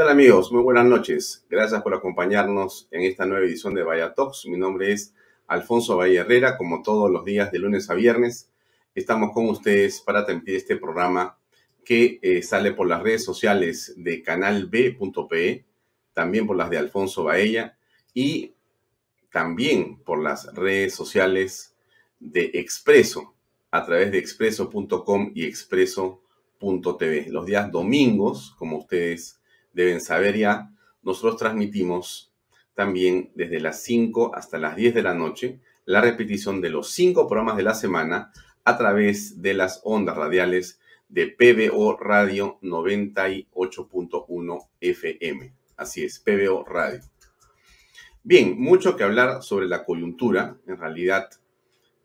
¿Qué tal amigos? Muy buenas noches. Gracias por acompañarnos en esta nueva edición de Vaya Talks. Mi nombre es Alfonso Valle Herrera, como todos los días de lunes a viernes. Estamos con ustedes para transmitir este programa que eh, sale por las redes sociales de canalb.pe, también por las de Alfonso Baella y también por las redes sociales de Expreso, a través de expreso.com y expreso.tv. Los días domingos, como ustedes deben saber ya, nosotros transmitimos también desde las 5 hasta las 10 de la noche la repetición de los cinco programas de la semana a través de las ondas radiales de PBO Radio 98.1 FM. Así es, PBO Radio. Bien, mucho que hablar sobre la coyuntura. En realidad,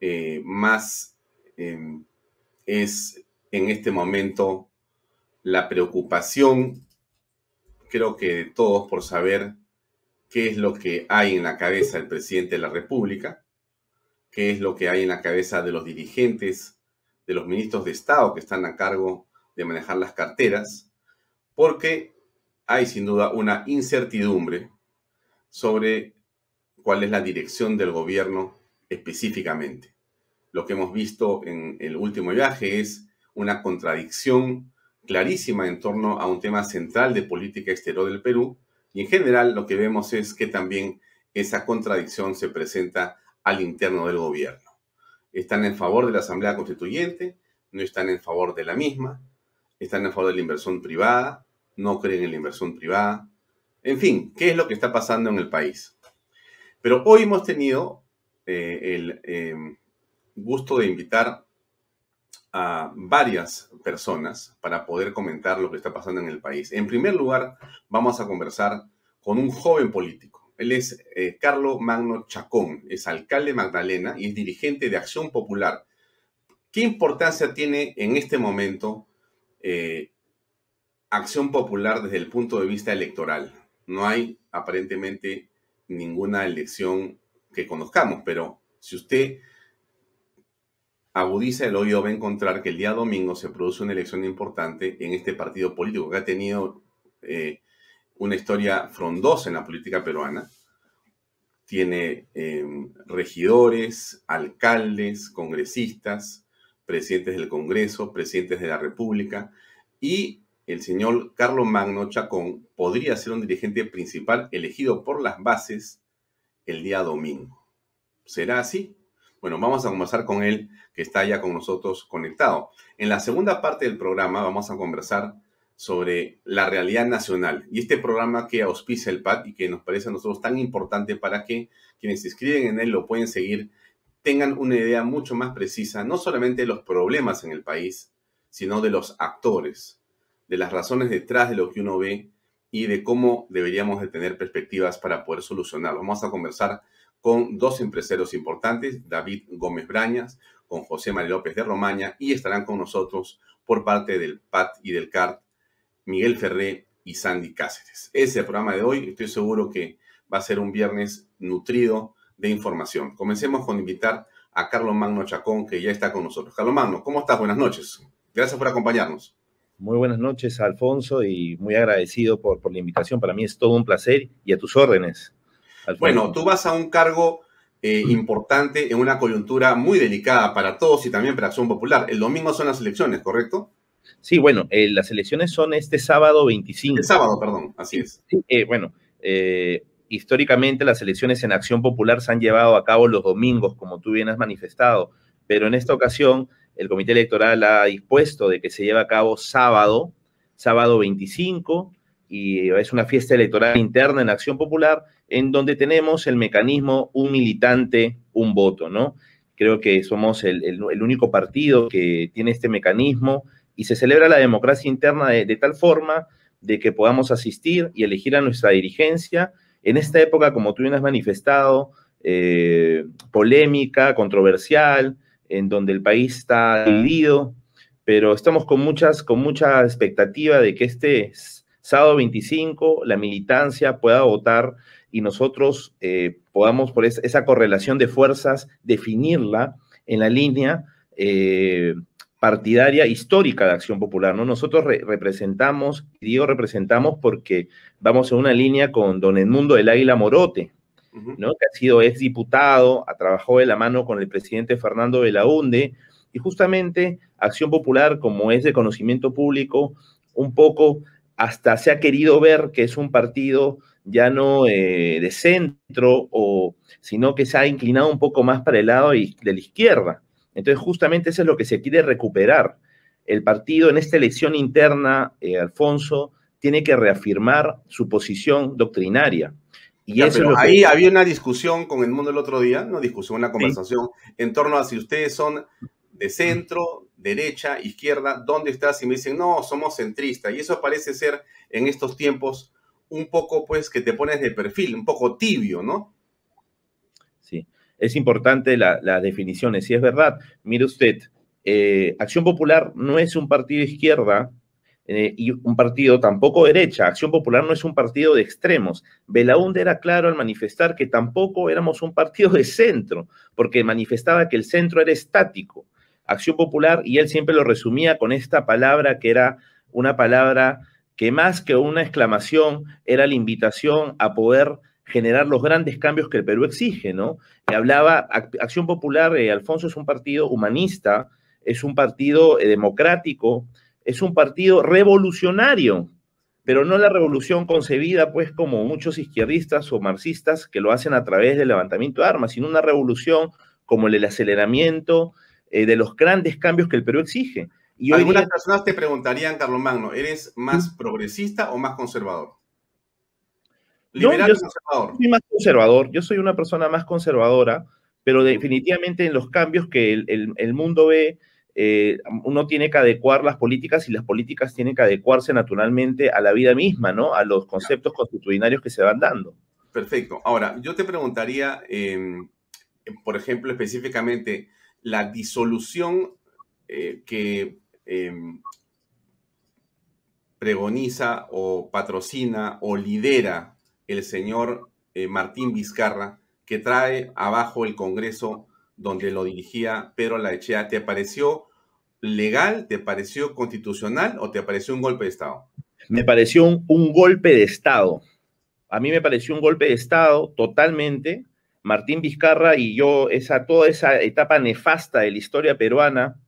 eh, más em, es en este momento la preocupación creo que todos por saber qué es lo que hay en la cabeza del presidente de la República, qué es lo que hay en la cabeza de los dirigentes, de los ministros de Estado que están a cargo de manejar las carteras, porque hay sin duda una incertidumbre sobre cuál es la dirección del gobierno específicamente. Lo que hemos visto en el último viaje es una contradicción clarísima en torno a un tema central de política exterior del Perú y en general lo que vemos es que también esa contradicción se presenta al interno del gobierno. Están en favor de la Asamblea Constituyente, no están en favor de la misma, están en favor de la inversión privada, no creen en la inversión privada. En fin, ¿qué es lo que está pasando en el país? Pero hoy hemos tenido eh, el eh, gusto de invitar a varias personas para poder comentar lo que está pasando en el país. En primer lugar, vamos a conversar con un joven político. Él es eh, Carlos Magno Chacón, es alcalde de Magdalena y es dirigente de Acción Popular. ¿Qué importancia tiene en este momento eh, Acción Popular desde el punto de vista electoral? No hay aparentemente ninguna elección que conozcamos, pero si usted agudiza el oído va a encontrar que el día domingo se produce una elección importante en este partido político que ha tenido eh, una historia frondosa en la política peruana. Tiene em, regidores, alcaldes, congresistas, presidentes del Congreso, presidentes de la República y el señor Carlos Magno Chacón podría ser un dirigente principal elegido por las bases el día domingo. ¿Será así? Bueno, vamos a conversar con él, que está ya con nosotros conectado. En la segunda parte del programa vamos a conversar sobre la realidad nacional y este programa que auspicia el PAD y que nos parece a nosotros tan importante para que quienes se inscriben en él lo pueden seguir, tengan una idea mucho más precisa, no solamente de los problemas en el país, sino de los actores, de las razones detrás de lo que uno ve y de cómo deberíamos de tener perspectivas para poder solucionarlo. Vamos a conversar con dos empresarios importantes, David Gómez Brañas, con José María López de Romaña, y estarán con nosotros por parte del PAT y del CART, Miguel Ferré y Sandy Cáceres. Ese es el programa de hoy, estoy seguro que va a ser un viernes nutrido de información. Comencemos con invitar a Carlos Magno Chacón, que ya está con nosotros. Carlos Magno, ¿cómo estás? Buenas noches. Gracias por acompañarnos. Muy buenas noches, Alfonso, y muy agradecido por, por la invitación. Para mí es todo un placer y a tus órdenes. Bueno, tú vas a un cargo eh, importante en una coyuntura muy delicada para todos y también para Acción Popular. El domingo son las elecciones, ¿correcto? Sí, bueno, eh, las elecciones son este sábado 25. El sábado, perdón, así es. Sí, eh, bueno, históricamente las elecciones en Acción Popular se han llevado a cabo los domingos, como tú bien has manifestado, pero en esta ocasión el Comité Electoral ha dispuesto de que se lleve a cabo sábado, sábado 25, y es una fiesta electoral interna en Acción Popular, en donde tenemos el mecanismo un militante, un voto, ¿no? Creo que somos el, único partido que tiene este mecanismo y se celebra la democracia interna de, tal forma de que podamos asistir y elegir a nuestra dirigencia en esta época, como tú bien has manifestado, eh, polémica, controversial, en donde el país está dividido, pero estamos con, muchas, con mucha expectativa de que este sábado 25 la militancia pueda votar y nosotros eh, podamos, por esa correlación de fuerzas, definirla en la línea eh, partidaria histórica de Acción Popular, ¿no? Nosotros representamos, y digo representamos porque vamos en una línea con don Edmundo del Águila Morote, ¿no? Que ha sido exdiputado, ha trabajado de la mano con el presidente Fernando Belaunde, y justamente Acción Popular, como es de conocimiento público, un poco hasta se ha querido ver que es un partido ya no eh, de centro, o, sino que se ha inclinado un poco más para el lado de la izquierda. Entonces, justamente eso es lo que se quiere recuperar. El partido en esta elección interna, eh, Alfonso, tiene que reafirmar su posición doctrinaria. Y eso ahí había una discusión con el mundo el otro día, no discusión, una conversación en torno a si ustedes son de centro, derecha, izquierda, ¿dónde estás? Y me dicen, no, somos centristas. Y eso parece ser en estos tiempos un poco, pues, que te pones de perfil, un poco tibio, ¿no? Sí, es importante las definiciones. Si es verdad, mire usted, eh, Acción Popular no es un partido izquierda eh, y un partido tampoco derecha. Acción Popular no es un partido de extremos. Belaúnde era claro al manifestar que tampoco éramos un partido de centro, porque manifestaba que el centro era estático. Acción Popular, y él siempre lo resumía con esta palabra que era una palabra que más que una exclamación era la invitación a poder generar los grandes cambios que el Perú exige, ¿no? Y hablaba, Acción Popular, eh, Alfonso es un partido humanista, es un partido eh, democrático, es un partido revolucionario, pero no la revolución concebida, pues, como muchos izquierdistas o marxistas que lo hacen a través del levantamiento de armas, sino una revolución como el aceleramiento eh, de los grandes cambios que el Perú exige. Y Algunas personas te preguntarían, Carlos Magno, ¿eres más progresista o más conservador? ¿Liberal o conservador? Soy más conservador. Yo soy una persona más conservadora, pero definitivamente en los cambios que el, mundo ve, eh, uno tiene que adecuar las políticas y las políticas tienen que adecuarse naturalmente a la vida misma, ¿no? A los conceptos constitucionarios que se van dando. Perfecto. Ahora, yo te preguntaría, em, por ejemplo, específicamente, la disolución eh, que Em, pregoniza o patrocina o lidera el señor eh, Martín Vizcarra, que trae abajo el Congreso donde lo dirigía Pedro Laechea, ¿te pareció legal, te pareció constitucional o te pareció un golpe de Estado? Me pareció un, golpe de Estado. A mí me pareció un golpe de Estado totalmente. Martín Vizcarra y yo, esa, toda esa etapa nefasta de la historia peruana,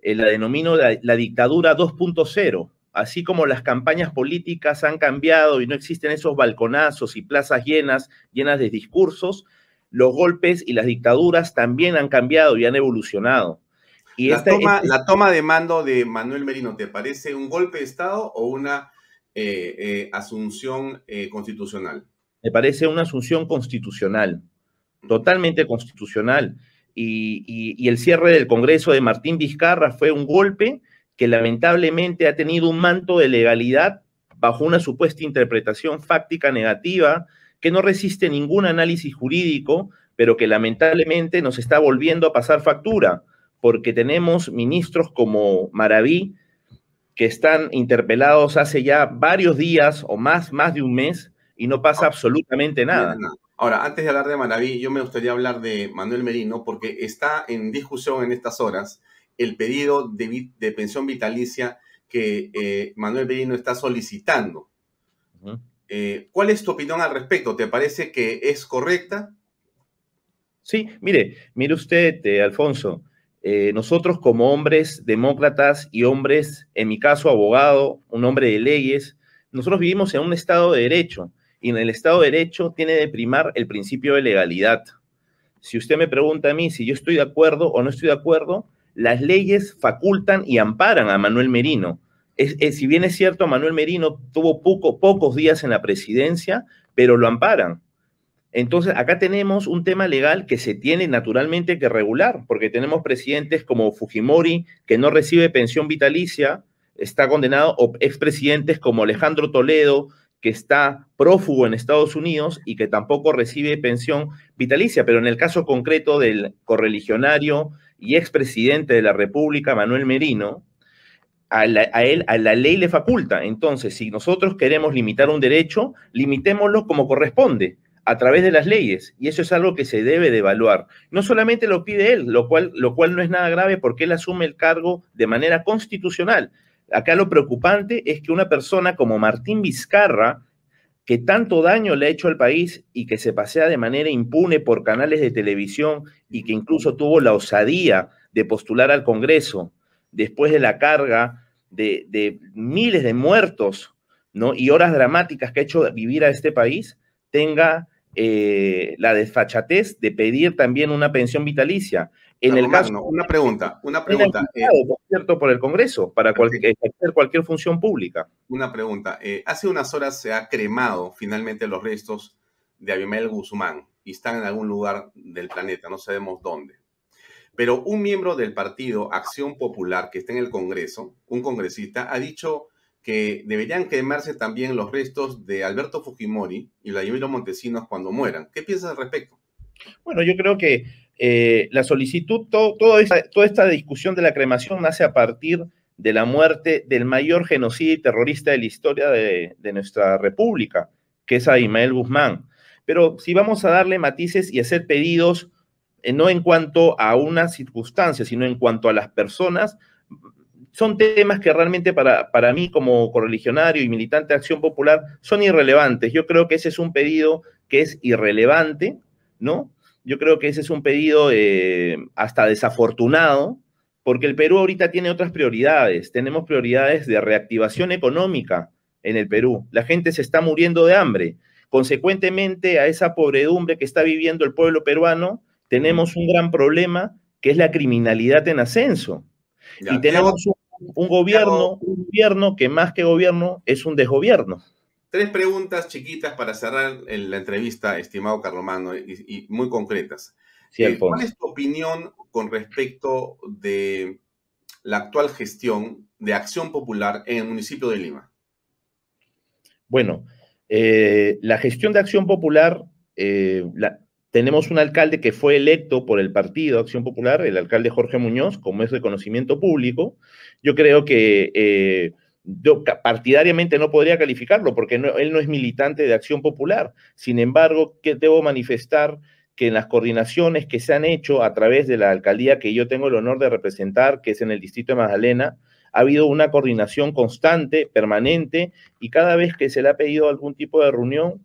eh, la denomino la, dictadura 2.0. Así como las campañas políticas han cambiado y no existen esos balconazos y plazas llenas, llenas de discursos, los golpes y las dictaduras también han cambiado y han evolucionado. Y la, toma, la toma de mando de Manuel Merino, ¿te parece un golpe de Estado o una eh, eh, asunción constitucional? Me parece una asunción constitucional, totalmente constitucional y, el cierre del Congreso de Martín Vizcarra fue un golpe que lamentablemente ha tenido un manto de legalidad bajo una supuesta interpretación fáctica negativa que no resiste ningún análisis jurídico, pero que lamentablemente nos está volviendo a pasar factura, porque tenemos ministros como Maraví que están interpelados hace ya varios días o más, más de un mes y no pasa absolutamente nada. Ahora, antes de hablar de Manaví, yo me gustaría hablar de Manuel Merino porque está en discusión en estas horas el pedido de, pensión vitalicia que eh, Manuel Merino está solicitando. Eh, ¿Cuál es tu opinión al respecto? ¿Te parece que es correcta? Sí, mire, mire usted, eh, Alfonso, nosotros como hombres demócratas y hombres, en mi caso abogado, un hombre de leyes, nosotros vivimos en un Estado de Derecho y en el Estado de Derecho tiene de primar el principio de legalidad. Si usted me pregunta a mí si yo estoy de acuerdo o no estoy de acuerdo, las leyes facultan y amparan a Manuel Merino. si bien es cierto, Manuel Merino tuvo poco, pocos días en la presidencia, pero lo amparan. Entonces, acá tenemos un tema legal que se tiene naturalmente que regular, porque tenemos presidentes como Fujimori, que no recibe pensión vitalicia, está condenado, o expresidentes como Alejandro Toledo, que está prófugo en Estados Unidos y que tampoco recibe pensión vitalicia, pero en el caso concreto del correligionario y expresidente de la República, Manuel Merino, a, él, a la ley le faculta. Entonces, si nosotros queremos limitar un derecho, limitémoslo como corresponde, a través de las leyes, y eso es algo que se debe de evaluar. No solamente lo pide él, lo cual, lo cual no es nada grave porque él asume el cargo de manera constitucional. Acá lo preocupante es que una persona como Martín Vizcarra, que tanto daño le ha hecho al país y que se pasea de manera impune por canales de televisión y que incluso tuvo la osadía de postular al Congreso después de la carga de, miles de muertos ¿no? y horas dramáticas que ha hecho vivir a este país, tenga eh, la desfachatez de pedir también una pensión vitalicia. En el caso. una pregunta, una pregunta. Eh, por cierto, por el Congreso, para cualquier, ejercer cualquier función pública. Una pregunta. Eh, hace unas horas se ha cremado finalmente los restos de Abimel Guzmán y están en algún lugar del planeta, no sabemos dónde. Pero un miembro del partido Acción Popular que está en el Congreso, un congresista, ha dicho que deberían quemarse también los restos de Alberto Fujimori y Vladimiro Montesinos cuando mueran. ¿Qué piensas al respecto? Bueno, yo creo que eh, la solicitud, toda esta discusión de la cremación nace a partir de la muerte del mayor genocidio y terrorista de la historia de, nuestra república, que es Abimael Guzmán. Pero si vamos a darle matices y hacer pedidos, eh, no en cuanto a una circunstancia, sino en cuanto a las personas, son temas que realmente para, para mí como correligionario y militante de Acción Popular son irrelevantes. Yo creo que ese es un pedido que es irrelevante, ¿no? Yo creo que ese es un pedido eh, hasta desafortunado, porque el Perú ahorita tiene otras prioridades. Tenemos prioridades de reactivación económica en el Perú. La gente se está muriendo de hambre. Consecuentemente, a esa pobredumbre que está viviendo el pueblo peruano, tenemos un gran problema que es la criminalidad en ascenso. y tenemos un un gobierno, un gobierno que más que gobierno es un desgobierno. Tres preguntas chiquitas para cerrar la entrevista, estimado Carlomano, y, y muy concretas. Eh, ¿Cuál es tu opinión con respecto de la actual gestión de Acción Popular en el municipio de Lima? Bueno, eh, la gestión de Acción Popular, eh, la, tenemos un alcalde que fue electo por el partido Acción Popular, el alcalde Jorge Muñoz, como es de conocimiento público. Yo creo que yo partidariamente no podría calificarlo porque él no es militante de Acción Popular. Sin embargo, que debo manifestar que en las coordinaciones que se han hecho a través de la alcaldía que yo tengo el honor de representar, que es en el distrito de Magdalena, ha habido una coordinación constante, permanente, y cada vez que se le ha pedido algún tipo de reunión,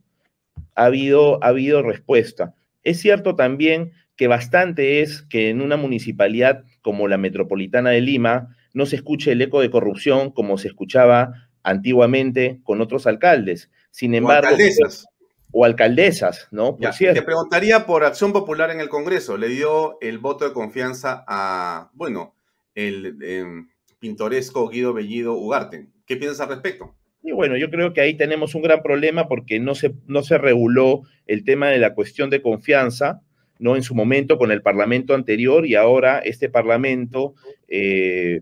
ha habido, ha habido respuesta. Es cierto también que bastante es que en una municipalidad como la metropolitana de Lima no se escuche el eco de corrupción como se escuchaba antiguamente con otros alcaldes. Sin embargo, o alcaldesas, o alcaldesas ¿no? te preguntaría por Acción Popular en el Congreso. Le dio el voto de confianza a, bueno, el em, pintoresco Guido Bellido Ugarte. ¿Qué piensas al respecto? Y bueno, yo creo que ahí tenemos un gran problema porque no se, no se reguló el tema de la cuestión de confianza, ¿no? En su momento con el Parlamento anterior y ahora este Parlamento eh,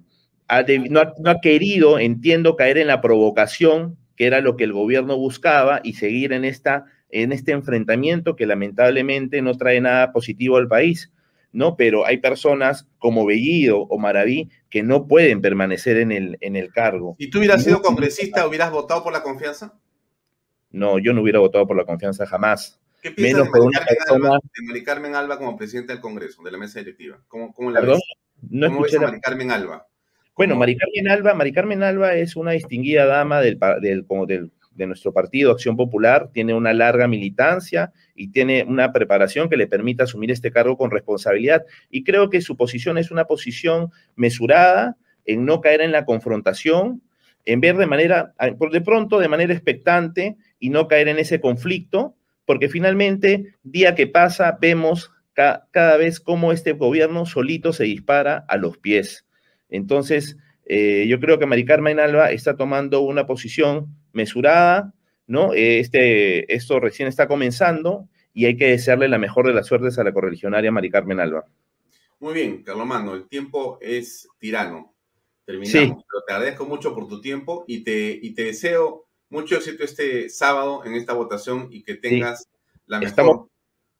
no, ha, querido, entiendo, caer en la provocación, que era lo que el gobierno buscaba, y seguir en, esta, en este enfrentamiento que lamentablemente no trae nada positivo al país. ¿no? Pero hay personas como Bellido o Maraví que no pueden permanecer en el, en el cargo. ¿Y tú hubieras sido congresista, hubieras votado por la confianza? No, yo no hubiera votado por la confianza jamás. ¿Qué piensas Menos de, Mari Carmen Alba, de Carmen Alba como presidente del Congreso, de la mesa directiva? ¿Cómo, cómo la ves? No ¿Cómo ves a Mari Carmen Alba? Bueno, Mari Carmen Alba, Mari Carmen Alba es una distinguida dama del, del, del de nuestro partido, Acción Popular, tiene una larga militancia y tiene una preparación que le permite asumir este cargo con responsabilidad. Y creo que su posición es una posición mesurada en no caer en la confrontación, en ver de manera, por de pronto, de manera expectante y no caer en ese conflicto, porque finalmente, día que pasa, vemos cada vez cómo este gobierno solito se dispara a los pies. Entonces, eh, yo creo que Mari Carmen Alba está tomando una posición mesurada, ¿no? Eh, este, esto recién está comenzando y hay que desearle la mejor de las suertes a la correligionaria Mari Carmen Alba. Muy bien, Carlomano, el tiempo es tirano. Terminamos, pero te agradezco mucho por tu tiempo y te, y te deseo mucho éxito este sábado en esta votación y que tengas la mejor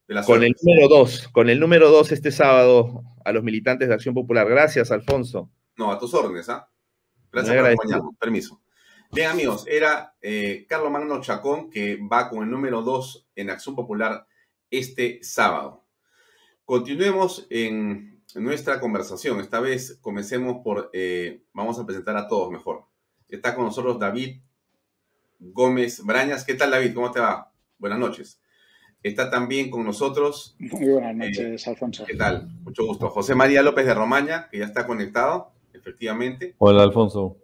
de las Con el número dos, con el número dos este sábado a los militantes de Acción Popular. Gracias, Alfonso. No, a tus órdenes, ¿ah? Gracias por acompañarnos. Permiso. Bien, amigos, era eh, Carlos Magno Chacón que va con el número 2 en Acción Popular este sábado. Continuemos en nuestra conversación. Esta vez comencemos por, eh, vamos a presentar a todos mejor. Está con nosotros David Gómez Brañas. ¿Qué tal, David? ¿Cómo te va? Buenas noches. Está también con nosotros. Muy buenas noches, Alfonso. ¿Qué tal? Mucho gusto. José María López de Romaña, que ya está conectado, efectivamente. Hola, Alfonso.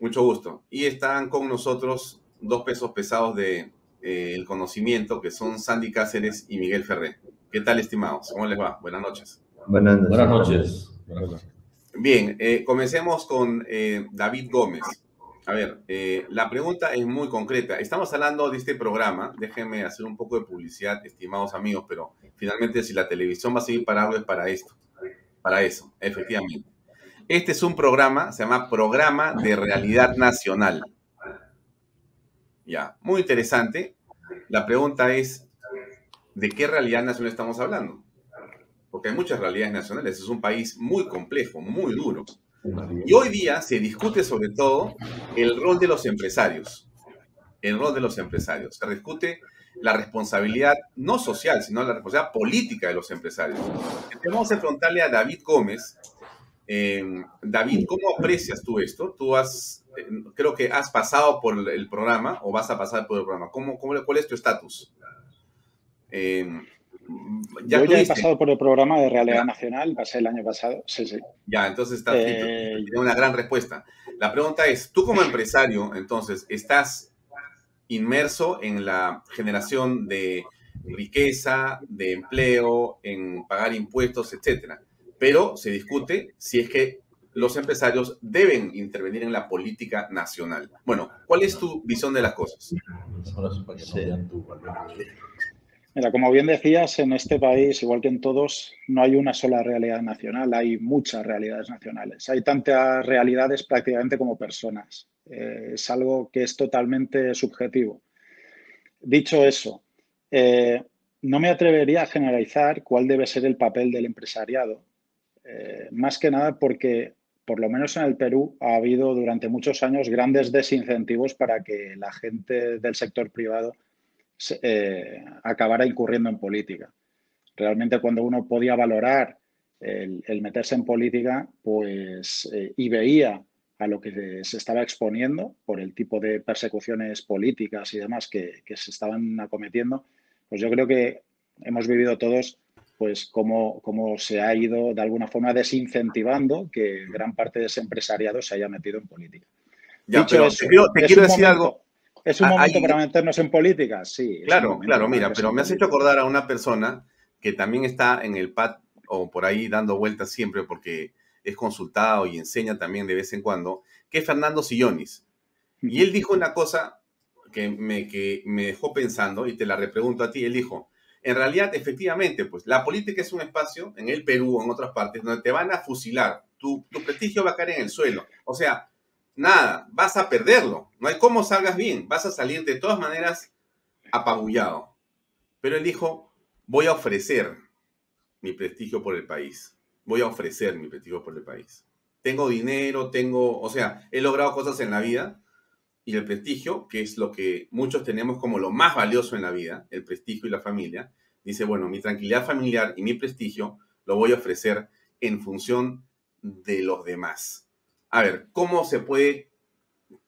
Mucho gusto. Y están con nosotros dos pesos pesados de eh, el conocimiento, que son Sandy Cáceres y Miguel Ferré. ¿Qué tal, estimados? ¿Cómo les va? Buenas noches. Buenas, noches. Bien, eh, comencemos con eh, David Gómez. A ver, la pregunta es muy concreta. Estamos hablando de este programa. Déjenme hacer un poco de publicidad, estimados amigos, pero finalmente si la televisión va a seguir para algo es para esto. Para eso, efectivamente. Este es un programa, se llama Programa de Realidad Nacional. Ya, muy interesante. La pregunta es, ¿de qué realidad nacional estamos hablando? Porque hay muchas realidades nacionales. Es un país muy complejo, muy duro. Y hoy día se discute sobre todo el rol de los empresarios. El rol de los empresarios. Se discute la responsabilidad no social, sino la responsabilidad política de los empresarios. Vamos a preguntarle a David Gómez, Em, David, ¿cómo aprecias tú esto? Tú has, eh, creo que has pasado por el programa o vas a pasar por el programa. ¿Cómo, cuál es tu estatus? Em, ya Yo ya he pasado por el programa de Realidad Nacional, pasé el año pasado. Sí, sí. Ya, entonces está eh, Tiene una gran respuesta. La pregunta es, tú como empresario, entonces, ¿estás inmerso en la generación de riqueza, de empleo, en pagar impuestos, etcétera? Pero se discute si es que los empresarios deben intervenir en la política nacional. Bueno, ¿cuál es tu visión de las cosas? Mira, como bien decías, en este país, igual que en todos, no hay una sola realidad nacional, hay muchas realidades nacionales. Hay tantas realidades prácticamente como personas. Eh, es algo que es totalmente subjetivo. Dicho eso, eh, no me atrevería a generalizar cuál debe ser el papel del empresariado, eh, más que nada porque, por lo menos en el Perú, ha habido durante muchos años grandes desincentivos para que la gente del sector privado eh, acabara incurriendo en política. Realmente cuando uno podía valorar el, meterse en política, pues eh, y veía a lo que se estaba exponiendo por el tipo de persecuciones políticas y demás que, que se estaban acometiendo, pues yo creo que hemos vivido todos pues cómo, cómo, se ha ido de alguna forma desincentivando que gran parte de ese empresariado se haya metido en política. Ya, pero te quiero, decir algo. ¿Es un momento para meternos en política? Sí. Claro, claro, mira, pero me has hecho acordar a una persona que también está en el PAD o por ahí dando vueltas siempre porque es consultado y enseña también de vez en cuando, que es Fernando Sillonis. Y él dijo una cosa que me, que me dejó pensando y te la repregunto a ti. Él dijo, en realidad, efectivamente, pues la política es un espacio en el Perú o en otras partes donde te van a fusilar, tu, prestigio va a caer en el suelo. O sea, nada, vas a perderlo. No hay cómo salgas bien, vas a salir de todas maneras apabullado. Pero él dijo, voy a ofrecer mi prestigio por el país. Voy a ofrecer mi prestigio por el país. Tengo dinero, tengo, o sea, he logrado cosas en la vida y el prestigio, que es lo que muchos tenemos como lo más valioso en la vida, el prestigio y la familia, dice, bueno, mi tranquilidad familiar y mi prestigio lo voy a ofrecer en función de los demás. A ver, ¿cómo se puede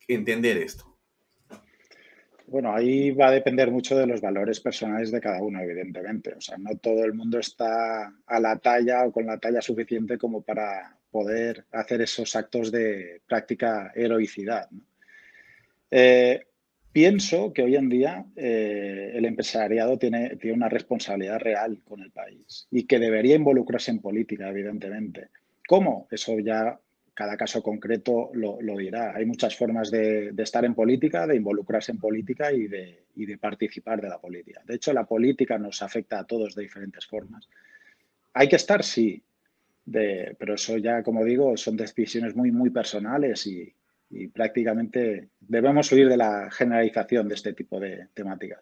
entender esto? Bueno, ahí va a depender mucho de los valores personales de cada uno, evidentemente. O sea, no todo el mundo está a la talla o con la talla suficiente como para poder hacer esos actos de práctica heroicidad. ¿no? Eh, pienso que hoy en día eh, el empresariado tiene, tiene una responsabilidad real con el país y que debería involucrarse en política, evidentemente. ¿Cómo? Eso ya cada caso concreto lo, dirá. Hay muchas formas de, estar en política, de involucrarse en política y de, de, participar de la política. De hecho, la política nos afecta a todos de diferentes formas. Hay que estar, sí, pero eso ya, como digo, son decisiones muy, muy personales y, y prácticamente debemos huir de la generalización de este tipo de temáticas.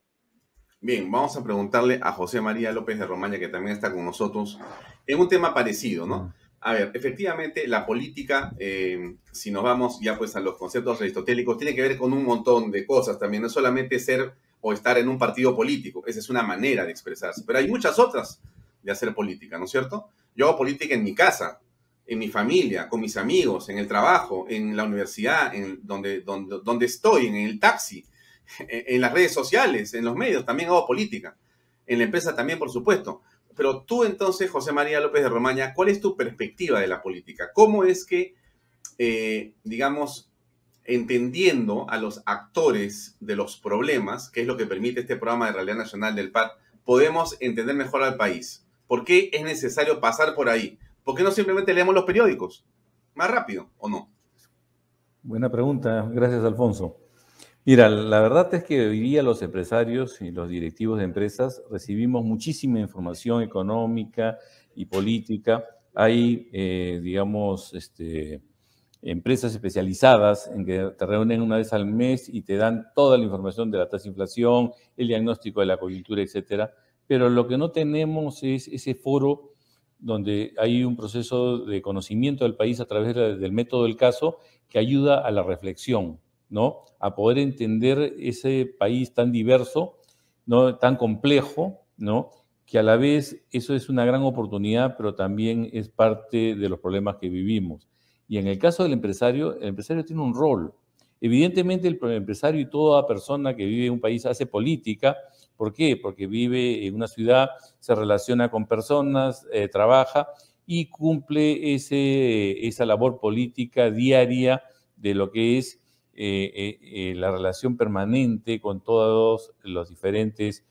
Bien, vamos a preguntarle a José María López de Romaña, que también está con nosotros, en un tema parecido, ¿no? A ver, efectivamente, la política, eh, si nos vamos ya pues a los conceptos aristotélicos, tiene que ver con un montón de cosas también, no solamente ser o estar en un partido político, esa es una manera de expresarse, pero hay muchas otras de hacer política, ¿no es cierto? Yo hago política en mi casa, en mi familia, con mis amigos, en el trabajo, en la universidad, en donde, donde, donde estoy, en el taxi, en las redes sociales, en los medios, también hago política. En la empresa también, por supuesto. Pero tú entonces, José María López de Romaña, ¿cuál es tu perspectiva de la política? ¿Cómo es que, eh, digamos, entendiendo a los actores de los problemas, que es lo que permite este programa de Realidad Nacional del PAD, podemos entender mejor al país? ¿Por qué es necesario pasar por ahí? ¿Por qué no simplemente leemos los periódicos? ¿Más rápido o no? Buena pregunta, gracias Alfonso. Mira, la verdad es que hoy día los empresarios y los directivos de empresas recibimos muchísima información económica y política. Hay, eh, digamos, este, empresas especializadas en que te reúnen una vez al mes y te dan toda la información de la tasa de inflación, el diagnóstico de la coyuntura, etcétera. Pero lo que no tenemos es ese foro donde hay un proceso de conocimiento del país a través del método del caso que ayuda a la reflexión ¿no? A poder entender ese país tan diverso, ¿no? Tan complejo, ¿no? Que a la vez eso es una gran oportunidad, pero también es parte de los problemas que vivimos. Y en el caso del empresario, el empresario tiene un rol. Evidentemente el empresario y toda persona que vive en un país hace política. ¿Por qué? Porque vive en una ciudad, se relaciona con personas, eh, trabaja y cumple ese, esa labor política diaria de lo que es eh, eh, la relación permanente con todas las diferentes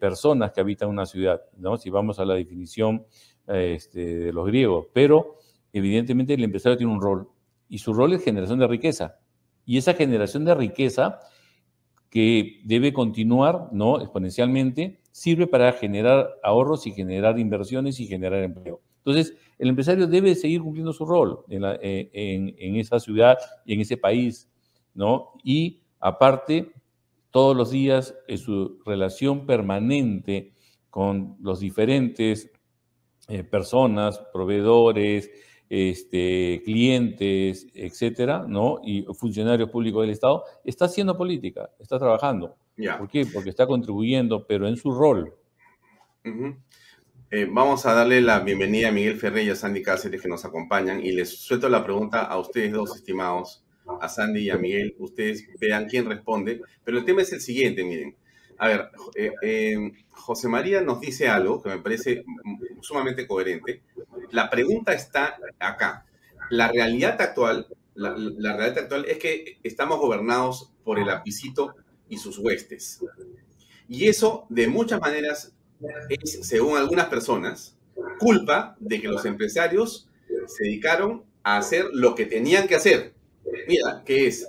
personas que habitan una ciudad, ¿no? si vamos a la definición este, de los griegos. Pero evidentemente el empresario tiene un rol y su rol es generación de riqueza. Y esa generación de riqueza que debe continuar ¿no? exponencialmente, sirve para generar ahorros y generar inversiones y generar empleo. Entonces, el empresario debe seguir cumpliendo su rol en, en esa ciudad y en ese país ¿no? Y aparte, todos los días en su relación permanente con los diferentes eh, personas, proveedores, este, clientes, etcétera, ¿no? Y funcionarios públicos del Estado, está haciendo política, está trabajando. ¿Por qué? Porque está contribuyendo, pero en su rol. Eh, vamos a darle la bienvenida a Miguel Ferrer y a Sandy Cáceres que nos acompañan y les suelto la pregunta a ustedes dos, estimados a Sandy y a Miguel, ustedes vean quién responde. Pero el tema es el siguiente, miren. A ver, eh, eh, José María nos dice algo que me parece sumamente coherente. La pregunta está acá. La realidad actual, la, realidad actual es que estamos gobernados por el apicito y sus huestes. Y eso, de muchas maneras, es, según algunas personas, culpa de que los empresarios se dedicaron a hacer lo que tenían que hacer, Mira, que es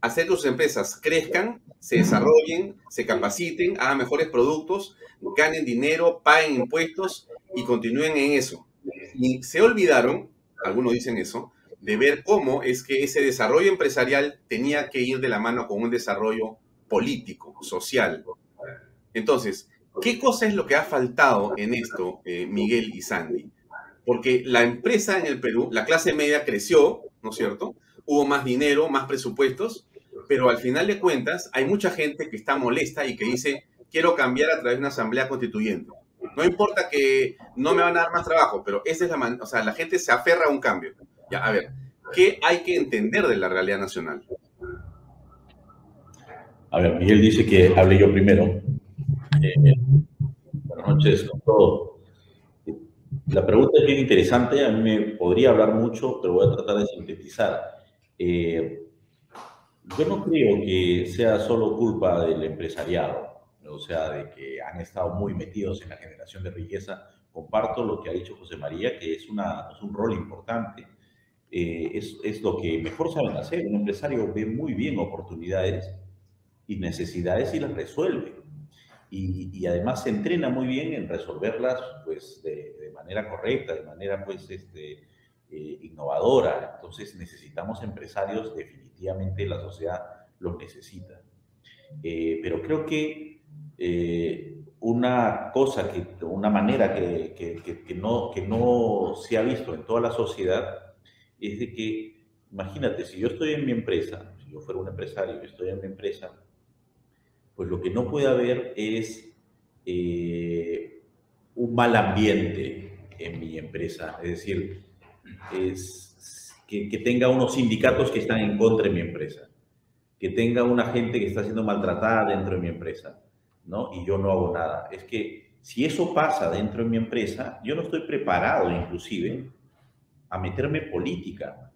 hacer que sus empresas crezcan, se desarrollen, se capaciten, hagan mejores productos, ganen dinero, paguen impuestos y continúen en eso. Y se olvidaron, algunos dicen eso, de ver cómo es que ese desarrollo empresarial tenía que ir de la mano con un desarrollo político, social. Entonces, ¿qué cosa es lo que ha faltado en esto, eh, Miguel y Sandy? Porque la empresa en el Perú, la clase media creció, ¿no es cierto? Hubo más dinero, más presupuestos, pero al final de cuentas hay mucha gente que está molesta y que dice, quiero cambiar a través de una asamblea constituyente. No importa que no me van a dar más trabajo, pero esa es la manera, o sea, la gente se aferra a un cambio. Ya, a ver, ¿qué hay que entender de la realidad nacional? A ver, Miguel dice que hable yo primero. Eh, buenas noches con todos. La pregunta es bien interesante, a mí me podría hablar mucho, pero voy a tratar de sintetizar. Eh, yo no creo que sea solo culpa del empresariado, o sea, de que han estado muy metidos en la generación de riqueza. Comparto lo que ha dicho José María, que es, una, es un rol importante. Eh, es, es lo que mejor saben hacer. Un empresario ve muy bien oportunidades y necesidades y las resuelve y, además se entrena muy bien en resolverlas pues, de, manera correcta, de manera pues, este, eh, innovadora. Entonces necesitamos empresarios, definitivamente la sociedad los necesita. Eh, pero creo que eh, una cosa, que, una manera que, que, que, no, que no se ha visto en toda la sociedad es de que, imagínate, si yo estoy en mi empresa, si yo fuera un empresario y estoy en mi empresa, pues lo que no puede haber es eh, un mal ambiente en mi empresa. Es decir, es que, tenga unos sindicatos que están en contra de mi empresa, que tenga una gente que está siendo maltratada dentro de mi empresa, ¿no? Y yo no hago nada. Es que si eso pasa dentro de mi empresa, yo no estoy preparado inclusive a meterme política.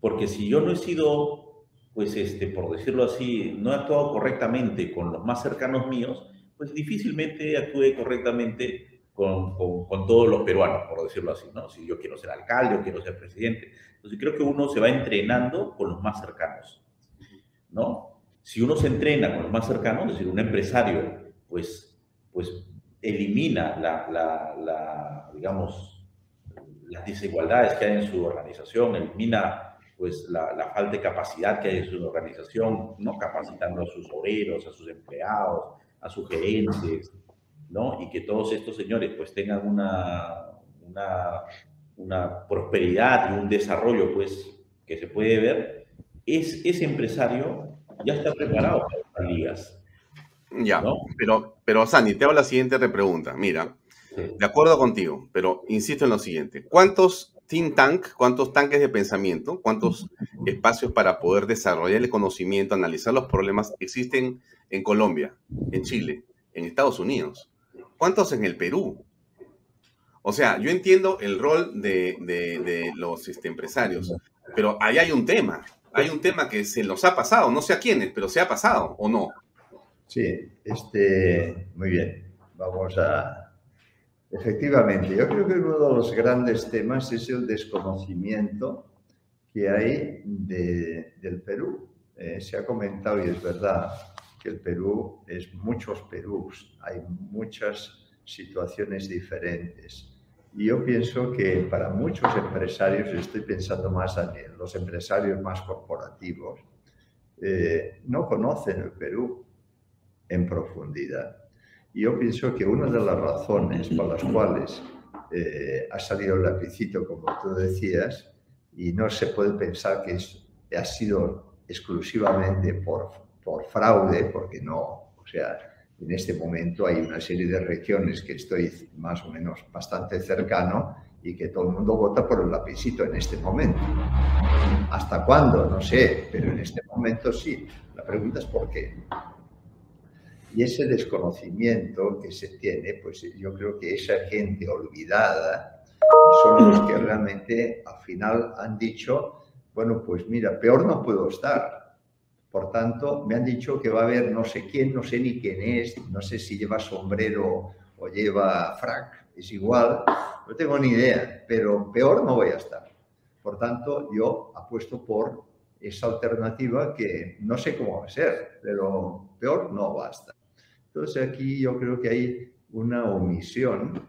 Porque si yo no he sido, pues, este, por decirlo así, no he actuado correctamente con los más cercanos míos, pues difícilmente actúe correctamente con, con, todos los peruanos, por decirlo así, ¿no? Si yo quiero ser alcalde o quiero ser presidente. Entonces creo que uno se va entrenando con los más cercanos, ¿no? Si uno se entrena con los más cercanos, es decir, un empresario, pues, pues elimina la, la, la digamos, las desigualdades que hay en su organización, elimina pues la, la, falta de capacidad que hay en su organización, ¿no? capacitando a sus obreros, a sus empleados, a sus gerentes, ¿no? Y que todos estos señores pues tengan una, una, una prosperidad y un desarrollo pues que se puede ver, es, ese empresario ya está preparado para las ligas. Ya, ¿no? pero, pero Sandy, te hago la siguiente pregunta. Mira, de acuerdo contigo, pero insisto en lo siguiente. ¿Cuántos think tank, cuántos tanques de pensamiento, cuántos espacios para poder desarrollar el conocimiento, analizar los problemas existen en Colombia, en Chile, en Estados Unidos? ¿Cuántos en el Perú? O sea, yo entiendo el rol de, los este, empresarios, pero ahí hay un tema. Hay un tema que se los ha pasado, no sé a quiénes, pero se ha pasado o no. Sí, este, muy bien. Vamos a, Efectivamente, yo creo que uno de los grandes temas es el desconocimiento que hay del Perú. Eh, se ha comentado y es verdad que el Perú es muchos Perús, hay muchas situaciones diferentes. Y yo pienso que para muchos empresarios, estoy pensando más en los empresarios más corporativos, eh, no conocen el Perú en profundidad. Y yo pienso que una de las razones por las cuales eh, ha salido el lapicito, como tú decías, y no se puede pensar que es, ha sido exclusivamente por, por fraude, porque no, o sea, en este momento hay una serie de regiones que estoy más o menos bastante cercano y que todo el mundo vota por el lapicito en este momento. ¿Hasta cuándo? No sé, pero en este momento sí. La pregunta es por qué. Y ese desconocimiento que se tiene, pues yo creo que esa gente olvidada son los que realmente al final han dicho, bueno, pues mira, peor no puedo estar. Por tanto, me han dicho que va a haber no sé quién, no sé ni quién es, no sé si lleva sombrero o lleva frac, es igual, no tengo ni idea, pero peor no voy a estar. Por tanto, yo apuesto por esa alternativa que no sé cómo va a ser, pero peor no va a estar. Entonces aquí yo creo que hay una omisión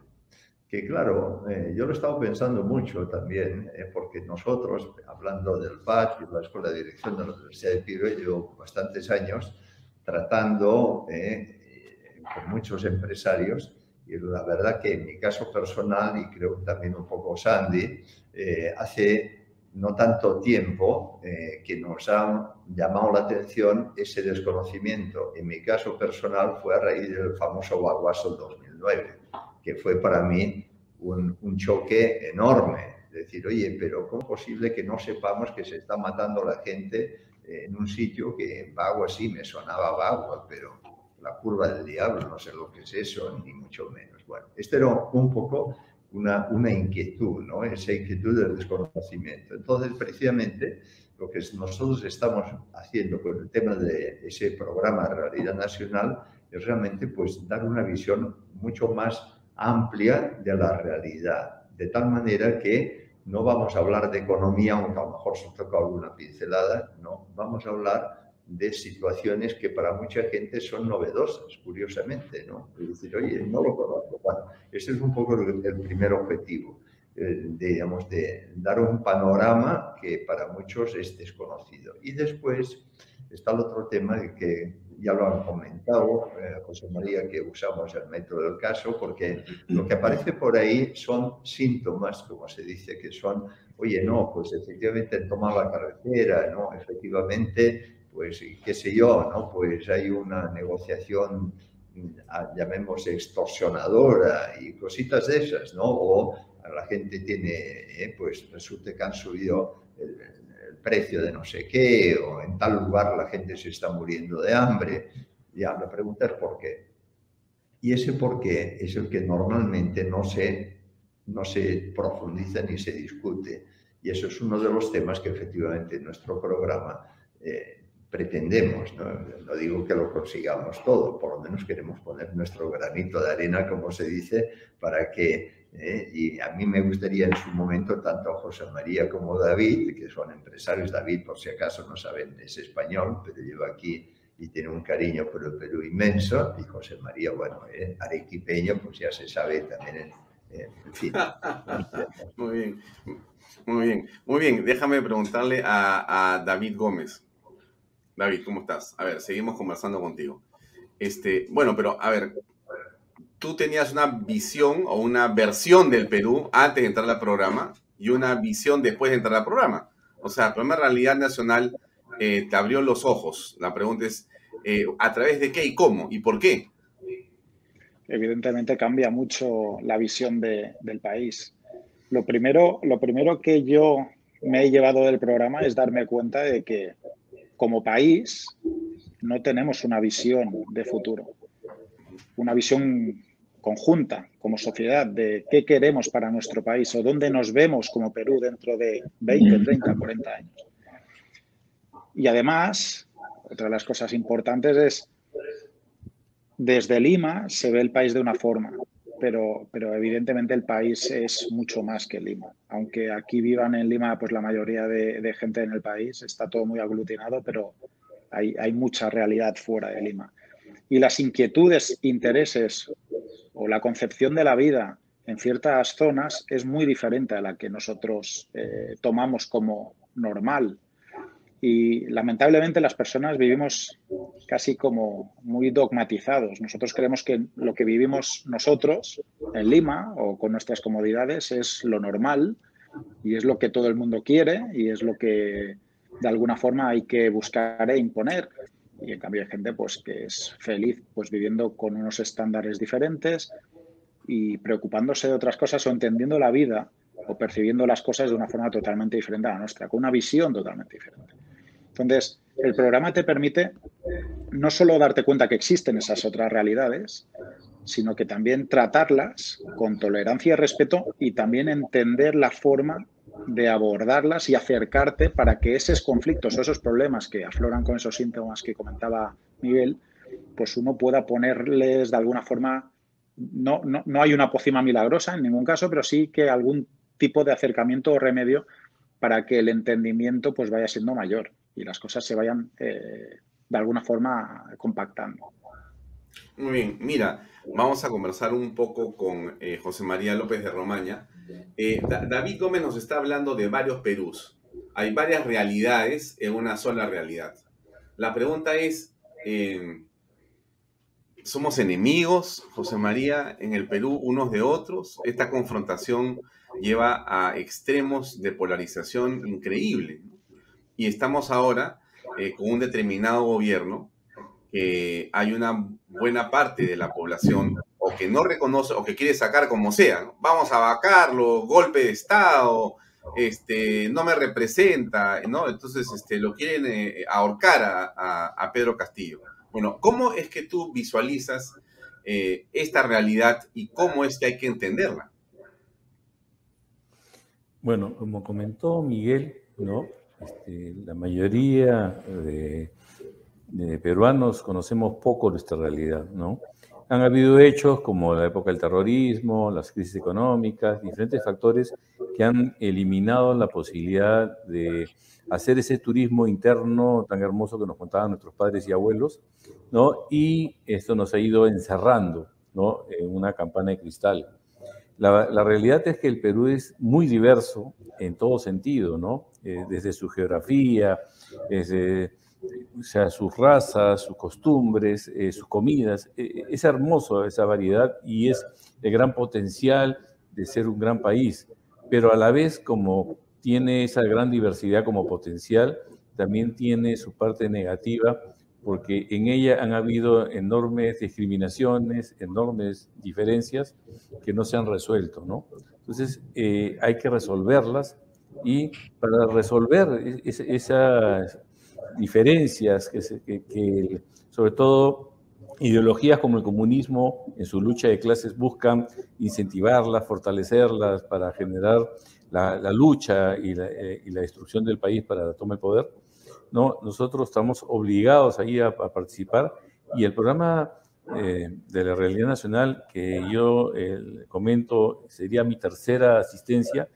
que claro, eh, yo lo he estado pensando mucho también, eh, porque nosotros, hablando del PAC y la Escuela de Dirección de la Universidad de Pibe, llevo bastantes años tratando eh, con muchos empresarios y la verdad que en mi caso personal, y creo también un poco Sandy, hace no tanto tiempo que nos ha llamado la atención ese desconocimiento. En mi caso personal fue a raíz del famoso Baguaso 2009, que fue para mí un, choque enorme. Decir, oye, pero ¿cómo es posible que no sepamos que se está matando la gente en un sitio que en Bagua sí me sonaba Bagua, pero la curva del diablo, no sé lo que es eso, ni mucho menos. Bueno, este era un poco una, una inquietud, ¿no? esa inquietud del desconocimiento. Entonces, precisamente, lo que nosotros estamos haciendo con el tema de ese programa de realidad nacional es realmente pues, dar una visión mucho más amplia de la realidad, de tal manera que no vamos a hablar de economía, aunque a lo mejor se toca alguna pincelada, no, vamos a hablar de situaciones que para mucha gente son novedosas, curiosamente, ¿no? Es decir, oye, no lo conozco. Bueno, ese es un poco el, primer objetivo, eh, digamos, de dar un panorama que para muchos es desconocido. Y después está el otro tema que ya lo han comentado, eh, José María, que usamos el método del caso, porque lo que aparece por ahí son síntomas, como se dice, que son, oye, no, pues efectivamente toma la carretera, ¿no? Efectivamente, pues qué sé yo, ¿no? Pues hay una negociación, llamemos extorsionadora y cositas de esas, ¿no? O la gente tiene, eh, pues resulta que han subido el, precio de no sé qué, o en tal lugar la gente se está muriendo de hambre. Ya, la pregunta es por qué. Y ese por qué es el que normalmente no se, no se profundiza ni se discute. Y eso es uno de los temas que efectivamente en nuestro programa eh, pretendemos. ¿no? ¿no? digo que lo consigamos todo, por lo menos queremos poner nuestro granito de arena, como se dice, para que ¿eh? Y a mí me gustaría en su momento, tanto José María como David, que son empresarios, David por si acaso no saben, es español, pero lleva aquí y tiene un cariño por el Perú inmenso, y José María, bueno, eh, arequipeño, pues ya se sabe también, en, fin. muy bien, muy bien, muy bien. Déjame preguntarle a, a David Gómez. David, ¿cómo estás? A ver, seguimos conversando contigo. Este, bueno, pero a ver, tú tenías una visión o una versión del Perú antes de entrar al programa y una visión después de entrar al programa. O sea, el programa Realidad Nacional eh, te abrió los ojos. La pregunta es, eh, ¿a través de qué y cómo y por qué? Evidentemente cambia mucho la visión del país. Lo primero, lo primero que yo me he llevado del programa es darme cuenta de que como país no tenemos una visión de futuro, una visión conjunta como sociedad de qué queremos para nuestro país o dónde nos vemos como Perú dentro de 20, 30, 40 años. Y además, otra de las cosas importantes es, desde Lima se ve el país de una forma, pero, pero evidentemente el país es mucho más que Lima. Aunque aquí vivan en Lima pues la mayoría de, de gente en el país, está todo muy aglutinado, pero hay, hay mucha realidad fuera de Lima. Y las inquietudes, intereses o la concepción de la vida en ciertas zonas es muy diferente a la que nosotros eh, tomamos como normal. Y lamentablemente las personas vivimos casi como muy dogmatizados. Nosotros creemos que lo que vivimos nosotros en Lima o con nuestras comodidades es lo normal y es lo que todo el mundo quiere y es lo que de alguna forma hay que buscar e imponer y en cambio hay gente pues que es feliz pues viviendo con unos estándares diferentes y preocupándose de otras cosas o entendiendo la vida o percibiendo las cosas de una forma totalmente diferente a la nuestra, con una visión totalmente diferente. Entonces, el programa te permite no solo darte cuenta que existen esas otras realidades, sino que también tratarlas con tolerancia y respeto y también entender la forma de abordarlas y acercarte para que esos conflictos o esos problemas que afloran con esos síntomas que comentaba Miguel, pues uno pueda ponerles de alguna forma, no, no, no hay una pócima milagrosa en ningún caso, pero sí que algún tipo de acercamiento o remedio para que el entendimiento pues vaya siendo mayor y las cosas se vayan eh, de alguna forma compactando. Muy bien, mira, vamos a conversar un poco con eh, José María López de Romaña. Eh, David Gómez nos está hablando de varios Perús. Hay varias realidades en una sola realidad. La pregunta es, eh, ¿somos enemigos, José María, en el Perú unos de otros? Esta confrontación lleva a extremos de polarización increíble. Y estamos ahora con un determinado gobierno que hay una buena parte de la población que no reconoce o que quiere sacar como sea. Vamos a vacarlo, golpe de Estado, este, no me representa, ¿no? Entonces este, lo quieren eh, ahorcar a, Pedro Castillo. Bueno, ¿cómo es que tú visualizas eh, esta realidad y cómo es que hay que entenderla? Bueno, como comentó Miguel, ¿no? Este, la mayoría de peruanos conocemos poco nuestra realidad, ¿no? Han habido hechos como la época del terrorismo, las crisis económicas, diferentes factores que han eliminado la posibilidad de hacer ese turismo interno tan hermoso que nos contaban nuestros padres y abuelos, ¿no? Y esto nos ha ido encerrando, ¿no? En una campana de cristal. La, la realidad es que el Perú es muy diverso en todo sentido, ¿no? Eh, desde su geografía, desde o sea, sus razas, sus costumbres, eh, sus comidas. Eh, es hermoso esa variedad y es de gran potencial de ser un gran país, pero a la vez como tiene esa gran diversidad como potencial, también tiene su parte negativa porque en ella han habido enormes discriminaciones, enormes diferencias que no se han resuelto, ¿no? Entonces, eh, hay que resolverlas y para resolver esas diferencias, que, sobre todo ideologías como el comunismo en su lucha de clases buscan incentivarlas, fortalecerlas para generar la, lucha y la, eh, y la, destrucción del país para la toma de poder, ¿no? nosotros estamos obligados ahí a, participar y el programa eh, de la realidad nacional que yo eh, comento sería mi tercera asistencia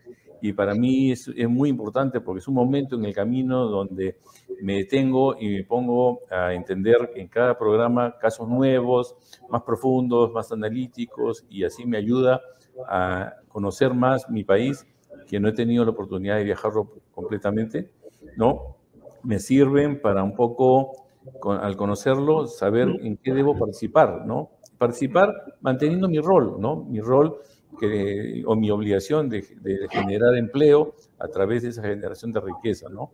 y para mí es, es, muy importante porque es un momento en el camino donde me detengo y me pongo a entender en cada programa casos nuevos, más profundos, más analíticos y así me ayuda a conocer más mi país, que no he tenido la oportunidad de viajarlo completamente, ¿no? Me sirven para un poco, al conocerlo, saber en qué debo participar, ¿no? Participar manteniendo mi rol, ¿no? Mi rol o mi obligación de, generar empleo a través de esa generación de riqueza, ¿no?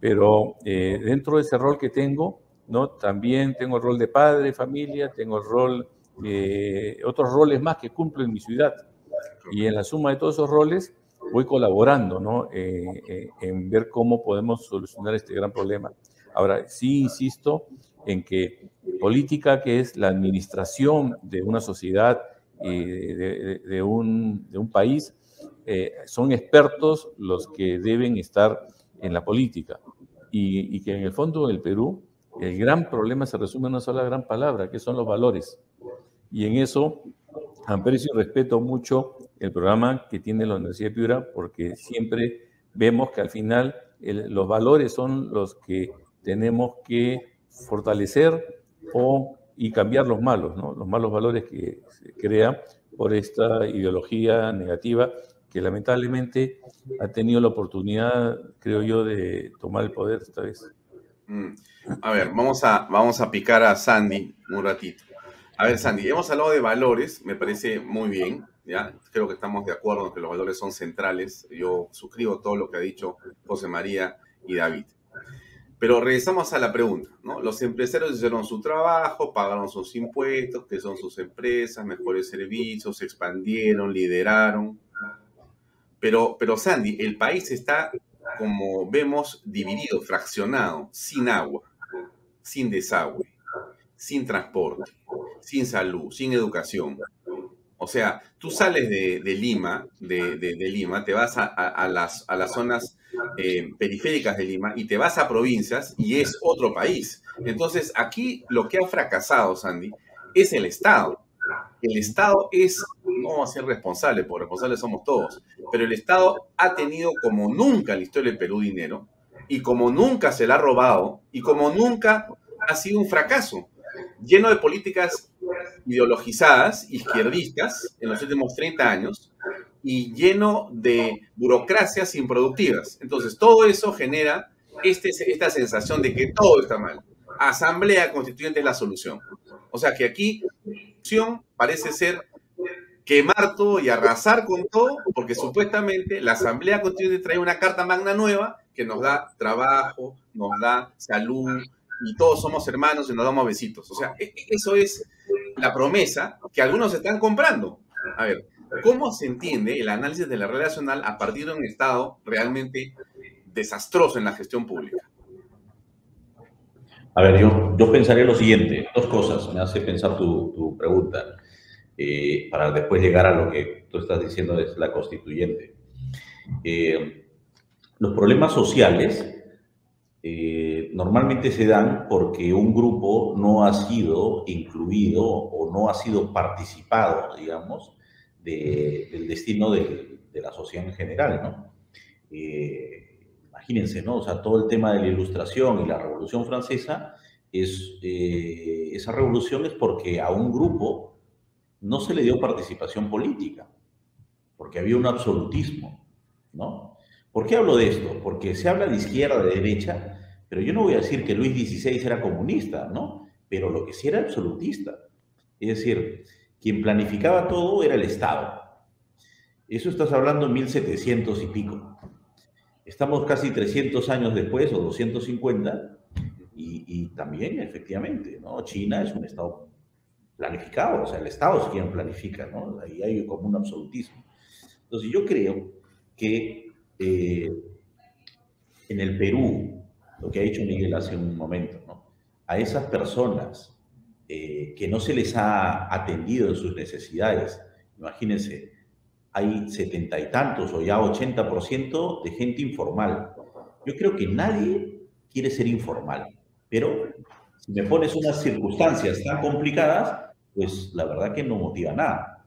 Pero eh, dentro de ese rol que tengo, ¿no? También tengo el rol de padre, familia, tengo el rol, de otros roles más que cumplo en mi ciudad. Y en la suma de todos esos roles voy colaborando, ¿no? Eh, eh, en ver cómo podemos solucionar este gran problema. Ahora, sí insisto en que política, que es la administración de una sociedad, de, un, de, un, país, eh, son expertos los que deben estar en la política. Y, y, que en el fondo en el Perú el gran problema se resume en una sola gran palabra, que son los valores. Y en eso aprecio y respeto mucho el programa que tiene la Universidad de Piura, porque siempre vemos que al final los valores son los que tenemos que fortalecer o y cambiar los malos, ¿no? los malos valores que se crean por esta ideología negativa que lamentablemente ha tenido la oportunidad, creo yo, de tomar el poder esta vez. Mm. A ver, vamos a, vamos a picar a Sandy un ratito. A ver, Sandy, hemos hablado de valores, me parece muy bien, ¿ya? Creo que estamos de acuerdo en que los valores son centrales. Yo suscribo todo lo que ha dicho José María y David. Pero regresamos a la pregunta, ¿no? Los empresarios hicieron su trabajo, pagaron sus impuestos, que son sus empresas, mejores servicios, se expandieron, lideraron. Pero, pero Sandy, el país está, como vemos, dividido, fraccionado, sin agua, sin desagüe, sin transporte, sin salud, sin educación. O sea, tú sales de, Lima, de, Lima, te vas a, las, a las zonas eh, periféricas de Lima y te vas a provincias y es otro país. Entonces, aquí lo que ha fracasado, Sandy, es el Estado. El Estado es, no vamos a ser responsable, porque responsables somos todos, pero el Estado ha tenido como nunca en la historia del Perú dinero y como nunca se la ha robado y como nunca ha sido un fracaso, lleno de políticas ideologizadas, izquierdistas, en los últimos 30 años, y lleno de burocracias improductivas. Entonces, todo eso genera este, esta sensación de que todo está mal. Asamblea constituyente es la solución. O sea que aquí solución parece ser quemar todo y arrasar con todo, porque supuestamente la Asamblea Constituyente trae una carta magna nueva que nos da trabajo, nos da salud, y todos somos hermanos y nos damos besitos. O sea, e, e, eso es la promesa que algunos están comprando. A ver, ¿Cómo se entiende el análisis de la red nacional a partir de un Estado realmente desastroso en la gestión pública? A ver, yo, yo pensaría lo siguiente, dos cosas me hace pensar tu, pregunta, eh, para después llegar a lo que tú estás diciendo es la constituyente. Eh, los problemas sociales eh, normalmente se dan porque un grupo no ha sido incluido o no ha sido participado, digamos, del destino de, la sociedad en general, ¿no? Eh, imagínense, ¿no? O sea, todo el tema de la ilustración y la Revolución Francesa, es, eh, esa revolución es porque a un grupo no se le dio participación política, porque había un absolutismo, ¿no? ¿Por qué hablo de esto? Porque se habla de izquierda, de derecha, Pero yo no voy a decir que Luis XVI era comunista, ¿no? Pero lo que sí era absolutista. Es decir, quien planificaba todo era el Estado. Eso estás hablando en 1700 y pico. Estamos casi 300 años después, o 250, y, y también, efectivamente, ¿no? China es un Estado planificado, o sea, el Estado es quien planifica, ¿no? Ahí hay como un absolutismo. Entonces, yo creo que eh, en el Perú, lo que ha dicho Miguel hace un momento, ¿no? A esas personas eh, que no se les ha atendido en sus necesidades, imagínense, hay setenta y tantos o ya 80% de gente informal. Yo creo que nadie quiere ser informal, pero si me pones unas circunstancias tan complicadas, pues la verdad que no motiva nada.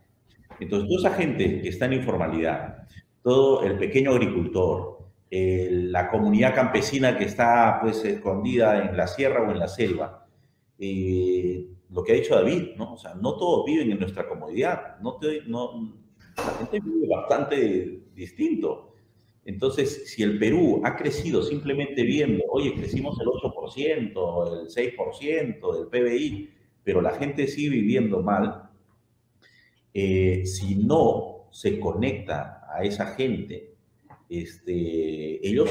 Entonces, toda esa gente que está en informalidad, todo el pequeño agricultor, la comunidad campesina que está pues escondida en la sierra o en la selva, eh, lo que ha dicho David, ¿no? O sea, no todos viven en nuestra comodidad, no, la gente vive bastante distinto. Entonces, si el Perú ha crecido simplemente viendo, oye, crecimos el 8%, el 6% del PBI, pero la gente sigue viviendo mal, eh, si no se conecta a esa gente, este, ellos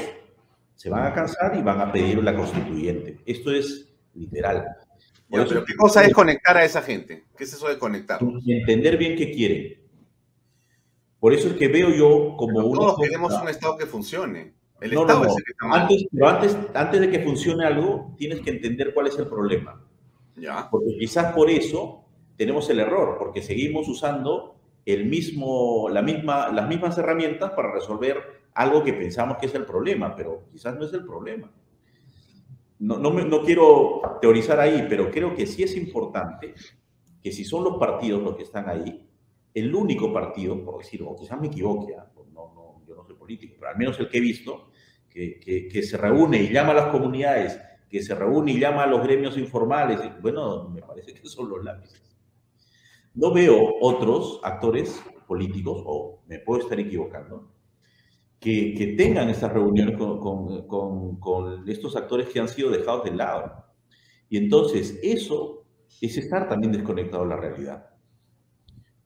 se van a cansar y van a pedir la constituyente. Esto es literal. Pero ¿qué cosa es conectar a esa gente? ¿Qué es eso de conectar? entender bien qué quieren. Por eso es que veo yo como pero Todos queremos un Estado que funcione. El Estado es el que está Antes, pero antes, antes de que funcione algo, tienes que entender cuál es el problema. ¿Ya? Porque quizás por eso tenemos el error, porque seguimos usando el mismo, la misma, las mismas herramientas para resolver algo que pensamos que es el problema, pero quizás no es el problema. No, no, no quiero teorizar ahí, pero creo que sí es importante que si son los partidos los que están ahí, el único partido, por decirlo, quizás me equivoque, ¿ah? pues no, no, yo no soy político, pero al menos el que he visto, que, que, que, se reúne y llama a las comunidades, que se reúne y llama a los gremios informales, bueno, me parece que son los lápices. No veo otros actores políticos, o me puedo estar equivocando, que, que tengan estas reuniones con, con, con, con estos actores que han sido dejados de lado. Y entonces eso es estar también desconectado de la realidad.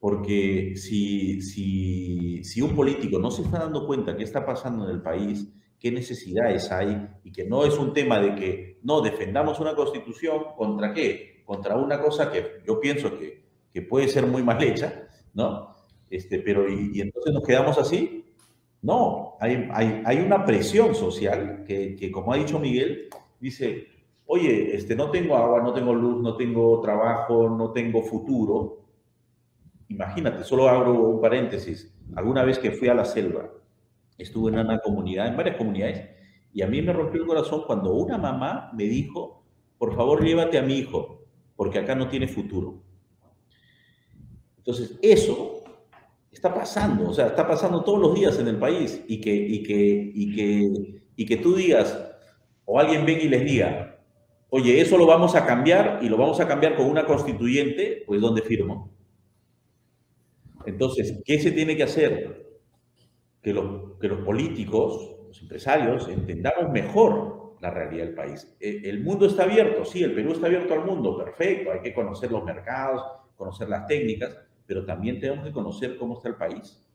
Porque si, si, si un político no se está dando cuenta qué está pasando en el país, qué necesidades hay, y que no es un tema de que no defendamos una constitución contra qué, contra una cosa que yo pienso que, que puede ser muy mal hecha, ¿no? Este, pero y, y entonces nos quedamos así. No, hay, hay, hay una presión social que, que, como ha dicho Miguel, dice, oye, este, no tengo agua, no tengo luz, no tengo trabajo, no tengo futuro, imagínate, solo abro un paréntesis, alguna vez que fui a la selva, estuve en una comunidad, en varias comunidades, y a mí me rompió el corazón cuando una mamá me dijo, por favor llévate a mi hijo, porque acá no tiene futuro. Entonces, eso está pasando, o sea, está pasando todos los días en el país, y que, y que, y que, y que tú digas, o alguien venga y les diga, oye, eso lo vamos a cambiar, y lo vamos a cambiar con una constituyente, pues ¿dónde firmo? Entonces, ¿qué se tiene que hacer? Que, lo, que los políticos, los empresarios, entendamos mejor la realidad del país. E, el mundo está abierto, sí, el Perú está abierto al mundo, perfecto, hay que conocer los mercados, conocer las técnicas, pero también tenemos que conocer cómo está el país,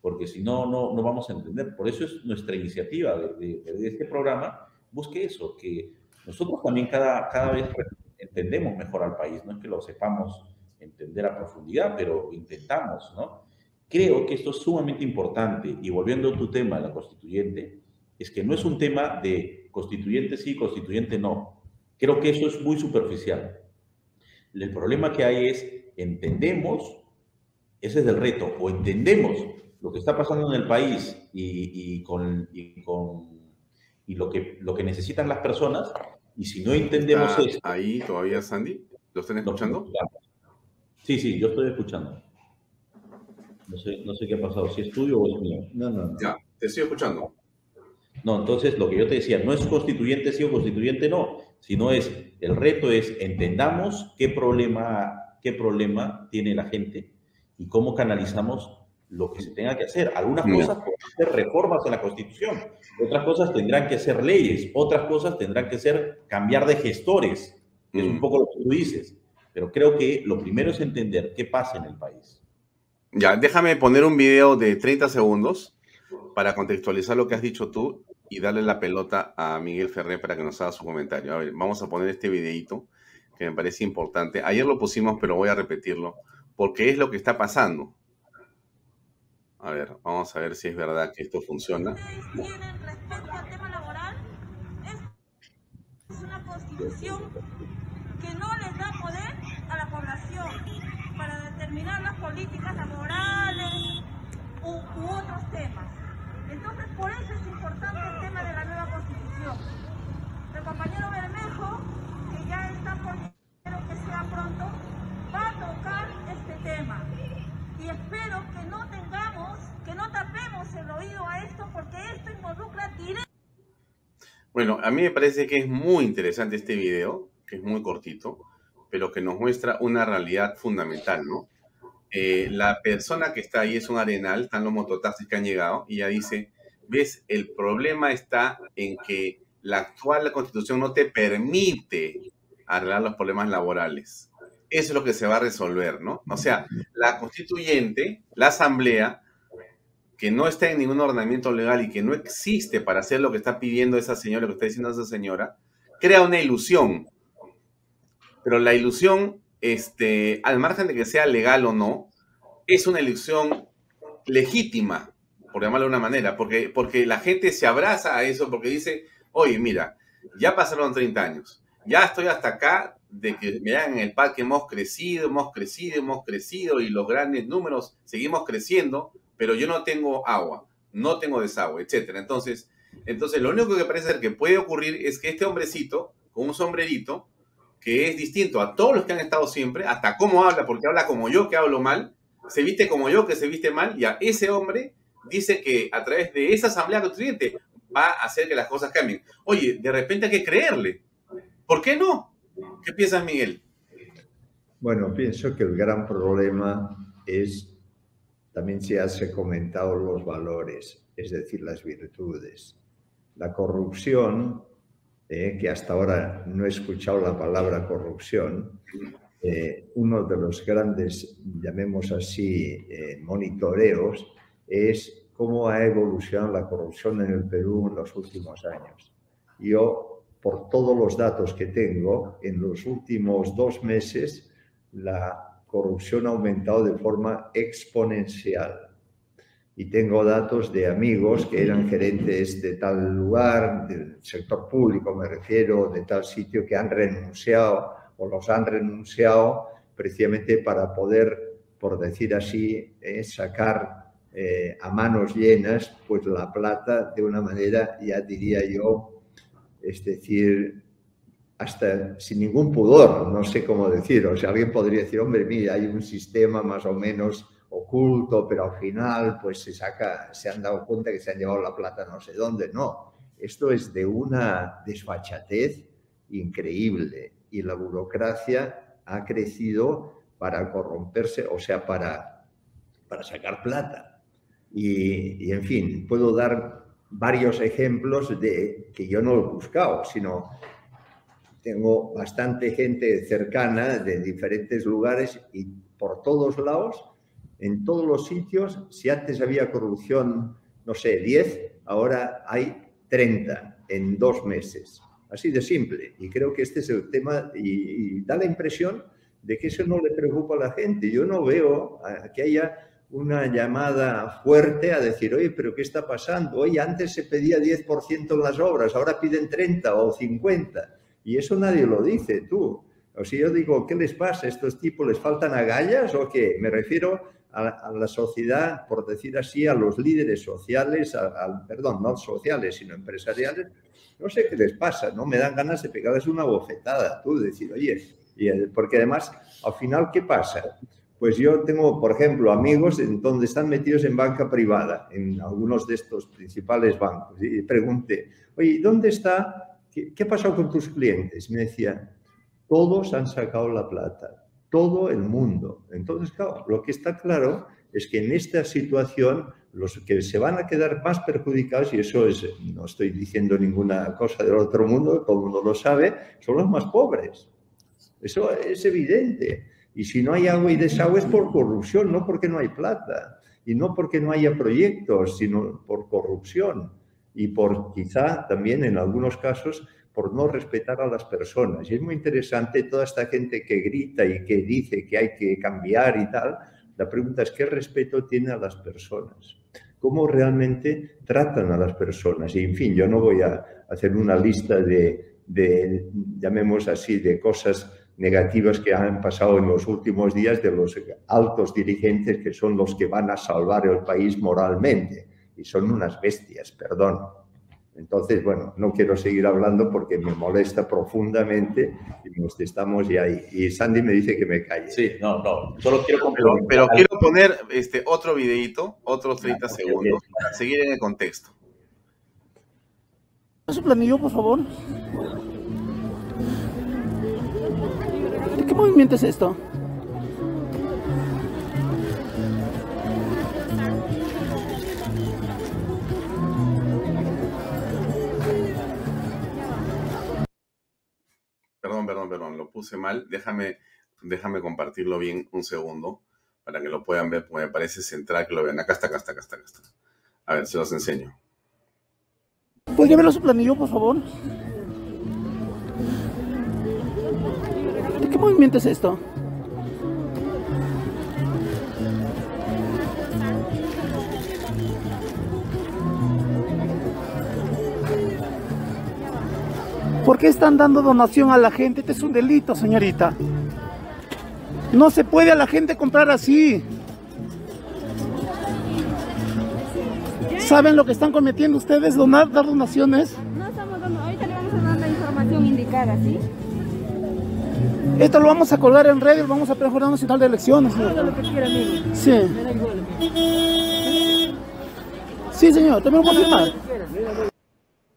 porque si no, no, no vamos a entender. Por eso es nuestra iniciativa de, de, de este programa, busque eso, que nosotros también cada, cada vez entendemos mejor al país, no es que lo sepamos entender a profundidad, pero intentamos, ¿no? Creo que esto es sumamente importante y volviendo a tu tema, la constituyente, es que no es un tema de constituyente sí, constituyente no. Creo que eso es muy superficial. El problema que hay es, entendemos, ese es el reto, o entendemos lo que está pasando en el país y, y con, y, con, y lo, que, lo que necesitan las personas, y si no entendemos eso... ¿Ahí todavía, Sandy? ¿Lo están escuchando? Sí, sí, yo estoy escuchando. No sé, no sé qué ha pasado, si es tuyo o es mío. No, no, no. Ya, te estoy escuchando. No, entonces lo que yo te decía, no es constituyente sí o constituyente no, sino es, el reto es entendamos qué problema, qué problema tiene la gente y cómo canalizamos lo que se tenga que hacer. Algunas cosas pueden ser reformas en la Constitución, otras cosas tendrán que ser leyes, otras cosas tendrán que ser cambiar de gestores, que es un mm. poco lo que tú dices. Pero creo que lo primero es entender qué pasa en el país. Ya, déjame poner un video de 30 segundos para contextualizar lo que has dicho tú y darle la pelota a Miguel Ferrer para que nos haga su comentario. A ver, vamos a poner este videito que me parece importante. Ayer lo pusimos, pero voy a repetirlo, porque es lo que está pasando. A ver, vamos a ver si es verdad que esto funciona. Es una constitución que no les da poder a la población para determinar las políticas laborales u, u otros temas. Entonces, por eso es importante el tema de la nueva constitución. El compañero Bermejo, que ya está por que sea pronto, va a tocar este tema. Y espero que tengamos, que no tapemos el oído a esto, porque esto involucra directamente. Bueno, a mí me parece que es muy interesante este video, que es muy cortito, pero que nos muestra una realidad fundamental, ¿no? Eh, la persona que está ahí es un arenal, están los mototaxis que han llegado, y ella dice, ves, el problema está en que la actual constitución no te permite arreglar los problemas laborales. Eso es lo que se va a resolver, ¿no? O sea, la constituyente, la asamblea, que no está en ningún ordenamiento legal y que no existe para hacer lo que está pidiendo esa señora, lo que está diciendo esa señora, crea una ilusión. Pero la ilusión, este, al margen de que sea legal o no, es una ilusión legítima, por llamarlo de una manera, porque, porque la gente se abraza a eso porque dice, oye, mira, ya pasaron 30 años, ya estoy hasta acá de que vean en el parque hemos crecido, hemos crecido, hemos crecido y los grandes números seguimos creciendo, pero yo no tengo agua, no tengo desagüe, etcétera. Entonces, entonces lo único que parece ser que puede ocurrir es que este hombrecito con un sombrerito que es distinto a todos los que han estado siempre, hasta cómo habla, porque habla como yo que hablo mal, se viste como yo que se viste mal, y a ese hombre dice que a través de esa asamblea constituyente va a hacer que las cosas cambien. Oye, de repente hay que creerle. ¿Por qué no? ¿Qué piensas, Miguel? Bueno, pienso que el gran problema es, también se ha comentado los valores, es decir, las virtudes. La corrupción, eh, que hasta ahora no he escuchado la palabra corrupción, eh, uno de los grandes, llamemos así, eh, monitoreos es cómo ha evolucionado la corrupción en el Perú en los últimos años. Yo, por todos los datos que tengo, en los últimos dos meses la corrupción ha aumentado de forma exponencial. Y tengo datos de amigos que eran gerentes de tal lugar, del sector público me refiero, de tal sitio, que han renunciado o los han renunciado precisamente para poder, por decir así, eh, sacar eh, a manos llenas, pues la plata de una manera, ya diría yo, es decir, hasta sin ningún pudor, no sé cómo decir, o sea, alguien podría decir, hombre, mira, hay un sistema más o menos oculto, pero al final pues se saca, se han dado cuenta que se han llevado la plata no sé dónde, no, esto es de una desfachatez increíble y la burocracia ha crecido para corromperse, o sea, para, para sacar plata. Y, en fin, puedo dar varios ejemplos de que yo no he buscado, sino tengo bastante gente cercana de diferentes lugares y por todos lados, en todos los sitios, si antes había corrupción, no sé, 10, ahora hay 30 en dos meses. Así de simple. Y creo que este es el tema y, y da la impresión de que eso no le preocupa a la gente. Yo no veo que haya una llamada fuerte a decir, oye, pero ¿qué está pasando? Oye, antes se pedía 10% en las obras, ahora piden 30 o 50. Y eso nadie lo dice, tú. O sea, yo digo, ¿qué les pasa? ¿A estos tipos les faltan agallas o qué? Me refiero a, la sociedad, por decir así, a los líderes sociales, al, perdón, no sociales, sino empresariales. No sé qué les pasa, ¿no? Me dan ganas de pegarles una bofetada, tú, decir, oye, porque además, al final, ¿qué pasa? Pues yo tengo, por ejemplo, amigos en donde están metidos en banca privada, en algunos de estos principales bancos. Y pregunté, oye, ¿dónde está? ¿Qué, ha pasado con tus clientes? Me decían, todos han sacado la plata, todo el mundo. Entonces, claro, lo que está claro es que en esta situación los que se van a quedar más perjudicados, y eso es, no estoy diciendo ninguna cosa del otro mundo, todo el mundo lo sabe, son los más pobres. Eso es evidente. Y si no hay agua y desagüe es por corrupción, no porque no hay plata. Y no porque no haya proyectos, sino por corrupción. Y por quizá también en algunos casos por no respetar a las personas. Y es muy interesante toda esta gente que grita y que dice que hay que cambiar y tal. La pregunta es, ¿qué respeto tiene a las personas? ¿Cómo realmente tratan a las personas? Y, en fin, yo no voy a hacer una lista de, de llamemos así, de cosas negativas que han pasado en los últimos días de los altos dirigentes que son los que van a salvar el país moralmente. Y son unas bestias, perdón. Entonces, bueno, no quiero seguir hablando porque me molesta profundamente y nos estamos ya ahí. Y Sandy me dice que me calle. Sí, no, no, solo quiero Pero, pero quiero poner este otro videito, otros 30 segundos, para seguir en el contexto. su planillo, por favor? ¿Qué movimiento es esto? Perdón, perdón, perdón, lo puse mal. Déjame, déjame compartirlo bien un segundo para que lo puedan ver, porque me parece central que lo vean. Acá está, acá está, acá está, acá está. A ver, se los enseño. ¿Podría verlo su planillo, por favor? ¿Qué movimiento es esto? ¿Por qué están dando donación a la gente? Este es un delito, señorita. No se puede a la gente comprar así. ¿Saben lo que están cometiendo ustedes? Donar, dar donaciones. No estamos dando, ahorita le vamos a dar la información indicada, ¿sí? Esto lo vamos a colgar en redes, lo vamos a pedir Jurado Nacional de Elecciones. Haga lo que quiera, amigo. Sí. Me da igual. Sí, señor, también lo puedo firmar.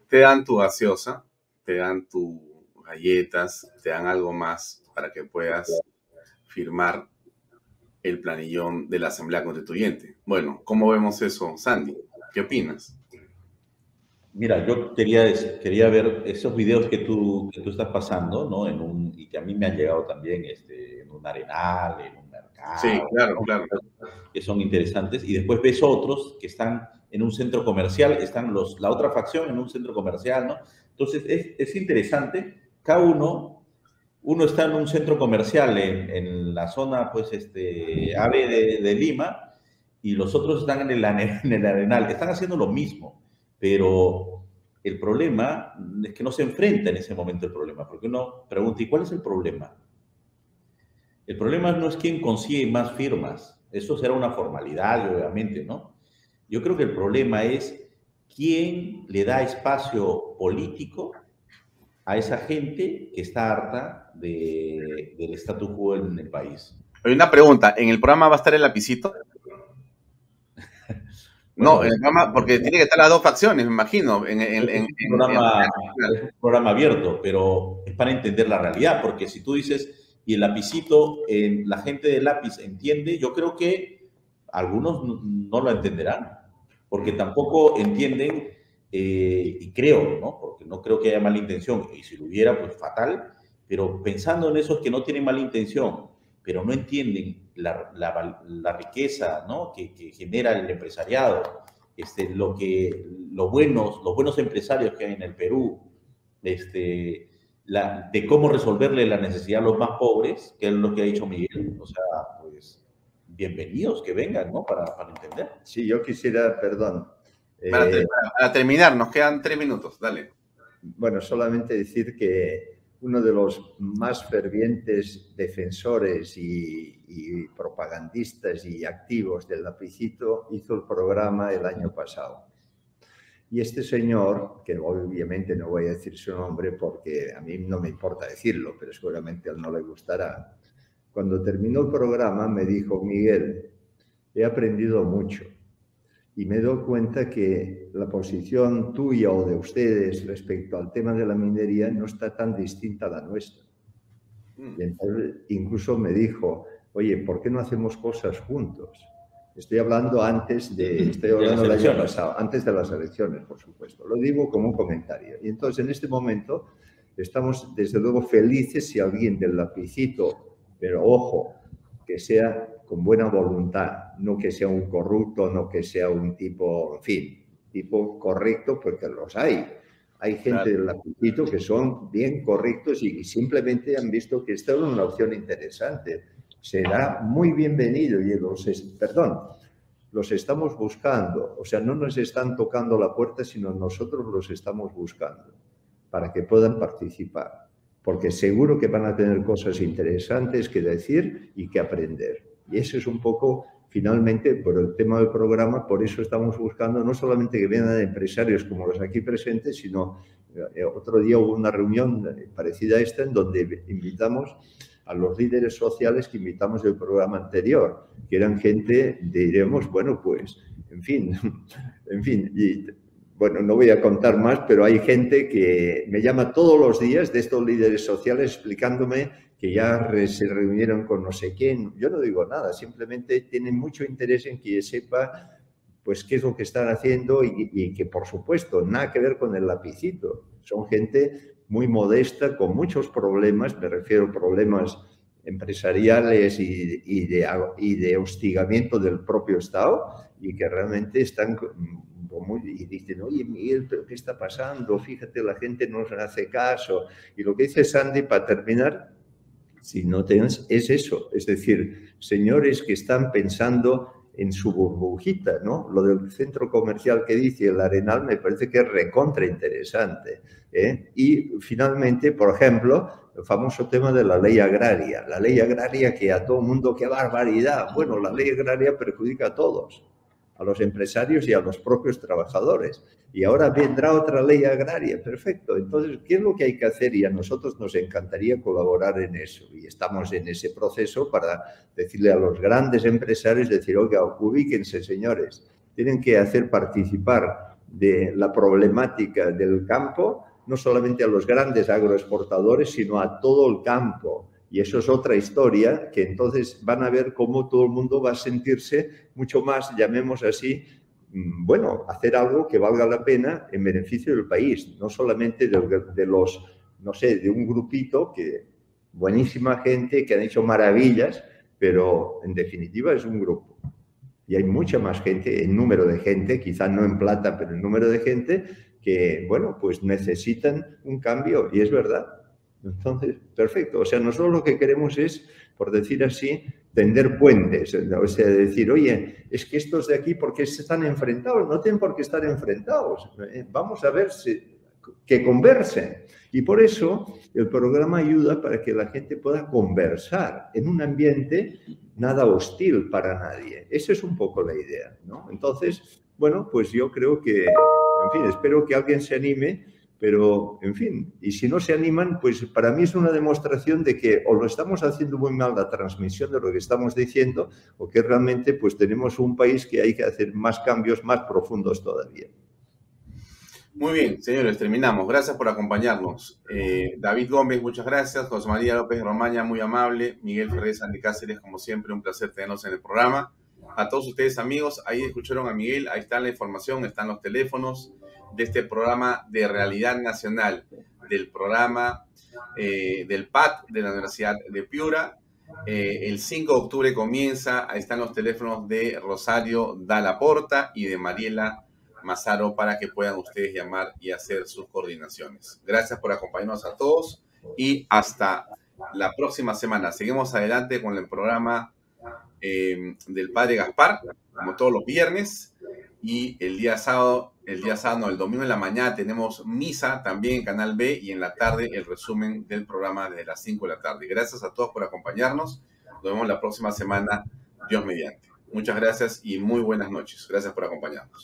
Te dan tu gaseosa, te dan tus galletas, te dan algo más para que puedas firmar el planillón de la Asamblea Constituyente. Bueno, ¿cómo vemos eso, Sandy? ¿Qué opinas? Mira, yo quería, quería ver esos videos que tú, que tú estás pasando, ¿no? En un, y que a mí me han llegado también este, en un arenal, en un mercado. Sí, claro, claro. Que son interesantes. Y después ves otros que están en un centro comercial, están los, la otra facción en un centro comercial, ¿no? Entonces, es, es interesante. Cada uno, uno está en un centro comercial en, en la zona, pues, este, AVE de, de Lima, y los otros están en el, en el arenal. Están haciendo lo mismo pero el problema es que no se enfrenta en ese momento el problema, porque uno pregunta, ¿y cuál es el problema? El problema no es quién consigue más firmas, eso será una formalidad, obviamente, ¿no? Yo creo que el problema es quién le da espacio político a esa gente que está harta de- del statu quo en el país. Hay una pregunta, ¿en el programa va a estar el lapicito? No, el programa, porque tiene que estar las dos facciones, me imagino. En, en- en- es, un programa, en- es un programa abierto, pero es para entender la realidad, porque si tú dices, y el lapicito, eh, la gente de lápiz entiende, yo creo que algunos no, no lo entenderán, porque tampoco entienden, eh, y creo, ¿no? Porque no creo que haya mala intención, y si lo hubiera, pues fatal, pero pensando en esos que no tienen mala intención, pero no entienden la, la la riqueza ¿no? que, que genera el empresariado, este, lo que, los, buenos, los buenos empresarios que hay en el Perú, este, la, de cómo resolverle la necesidad a los más pobres, que es lo que ha dicho Miguel. O sea, pues bienvenidos, que vengan, ¿no? Para, para entender. Sí, yo quisiera, perdón. para, eh, para- para terminar, nos quedan tres minutos, dale. Bueno, solamente decir que uno de los más fervientes defensores y, propagandistas y activos del lapicito hizo el programa el año pasado. Y este señor, que obviamente no voy a decir su nombre porque a mí no me importa decirlo, pero seguramente a él no le gustará, cuando terminó el programa me dijo, Miguel, he aprendido mucho y me doy cuenta que la posición tuya o de ustedes respecto al tema de la minería no está tan distinta a la nuestra. Mm. Y entonces incluso me dijo, oye, ¿por qué no hacemos cosas juntos? Estoy hablando antes de, estoy hablando del año pasado, antes de las elecciones, por supuesto. Lo digo como un comentario. Y entonces, en este momento, estamos desde luego felices si alguien del lapicito, pero ojo, que sea con buena voluntad, no que sea un corrupto, no que sea un tipo, en fin, tipo correcto, porque los hay. Hay gente del lapicito que son bien correctos y simplemente han visto que esta es una opción interesante será muy bienvenido y los, perdón, los estamos buscando, o sea, no nos están tocando la puerta, sino nosotros los estamos buscando para que puedan participar, porque seguro que van a tener cosas interesantes que decir y que aprender. Y eso es un poco, finalmente, por el tema del programa, por eso estamos buscando no solamente que vengan empresarios como los aquí presentes, sino eh, otro día hubo una reunión parecida a esta en donde invitamos a los líderes sociales que invitamos del programa anterior, que eran gente, diremos, bueno, pues, en fin, en fin, bueno, no voy a contar más, pero hay gente que me llama todos los días de estos líderes sociales explicándome que ya se reunieron con no sé quién. Yo no digo nada, simplemente tienen mucho interés en que sepa pues qué es lo que están haciendo y, que por supuesto nada que ver con el lapicito. Son gente muy modesta, con muchos problemas, me refiero a problemas empresariales y, de, y de hostigamiento del propio Estado, y que realmente están y dicen, oye Miguel, pero ¿qué está pasando? Fíjate, la gente no se hace caso. Y lo que dice Sandy, para terminar, si no tienes, es eso, es decir, señores que están pensando en su burbujita, ¿no? Lo del centro comercial que dice el Arenal me parece que es recontra interesante. ¿eh? Y finalmente, por ejemplo, el famoso tema de la ley agraria. La ley agraria que a todo el mundo, qué barbaridad. Bueno, la ley agraria perjudica a todos a los empresarios y a los propios trabajadores. Y ahora vendrá otra ley agraria, perfecto. Entonces, ¿qué es lo que hay que hacer? Y a nosotros nos encantaría colaborar en eso. Y estamos en ese proceso para decirle a los grandes empresarios, decir, oiga, ubíquense, señores, tienen que hacer participar de la problemática del campo, no solamente a los grandes agroexportadores, sino a todo el campo y eso es otra historia que entonces van a ver cómo todo el mundo va a sentirse mucho más, llamemos así, mm, bueno, hacer algo que valga la pena en beneficio del país, no solamente de, los, no sé, de un grupito que, buenísima gente, que han hecho maravillas, pero en definitiva es un grupo. Y hay mucha más gente, el número de gente, quizá no en plata, pero el número de gente que, bueno, pues necesitan un cambio y es verdad. Entonces, perfecto. O sea, nosotros lo que queremos es, por decir así, tender puentes. O sea, decir, oye, es que estos de aquí, ¿por qué se están enfrentados? No tienen por qué estar enfrentados. Eh, vamos a ver si, que conversen. Y por eso el programa ayuda para que la gente pueda conversar en un ambiente nada hostil para nadie. Esa es un poco la idea, ¿no? Entonces, bueno, pues yo creo que, en fin, espero que alguien se anime pero, en fin, y si no se animan, pues para mí es una demostración de que o lo estamos haciendo muy mal la transmisión de lo que estamos diciendo, o que realmente pues tenemos un país que hay que hacer más cambios más profundos todavía. Muy bien, señores, terminamos. Gracias por acompañarnos. Eh, David Gómez, muchas gracias. José María López Romaña, muy amable. Miguel Ferrer Sandy Cáceres, como siempre, un placer tenernos en el programa. A todos ustedes, amigos, ahí escucharon a Miguel, ahí está la información, están los teléfonos de este programa de realidad nacional, del programa eh, del PAT de la Universidad de Piura. Eh, el 5 de octubre comienza, ahí están los teléfonos de Rosario Dalla Porta y de Mariela Mazaro para que puedan ustedes llamar y hacer sus coordinaciones. Gracias por acompañarnos a todos y hasta la próxima semana. Seguimos adelante con el programa eh, del Padre Gaspar, como todos los viernes, y el día sábado el día sábado, el domingo en la mañana tenemos misa también en Canal B y en la tarde el resumen del programa de las 5 de la tarde. Gracias a todos por acompañarnos. Nos vemos la próxima semana, Dios mediante. Muchas gracias y muy buenas noches. Gracias por acompañarnos.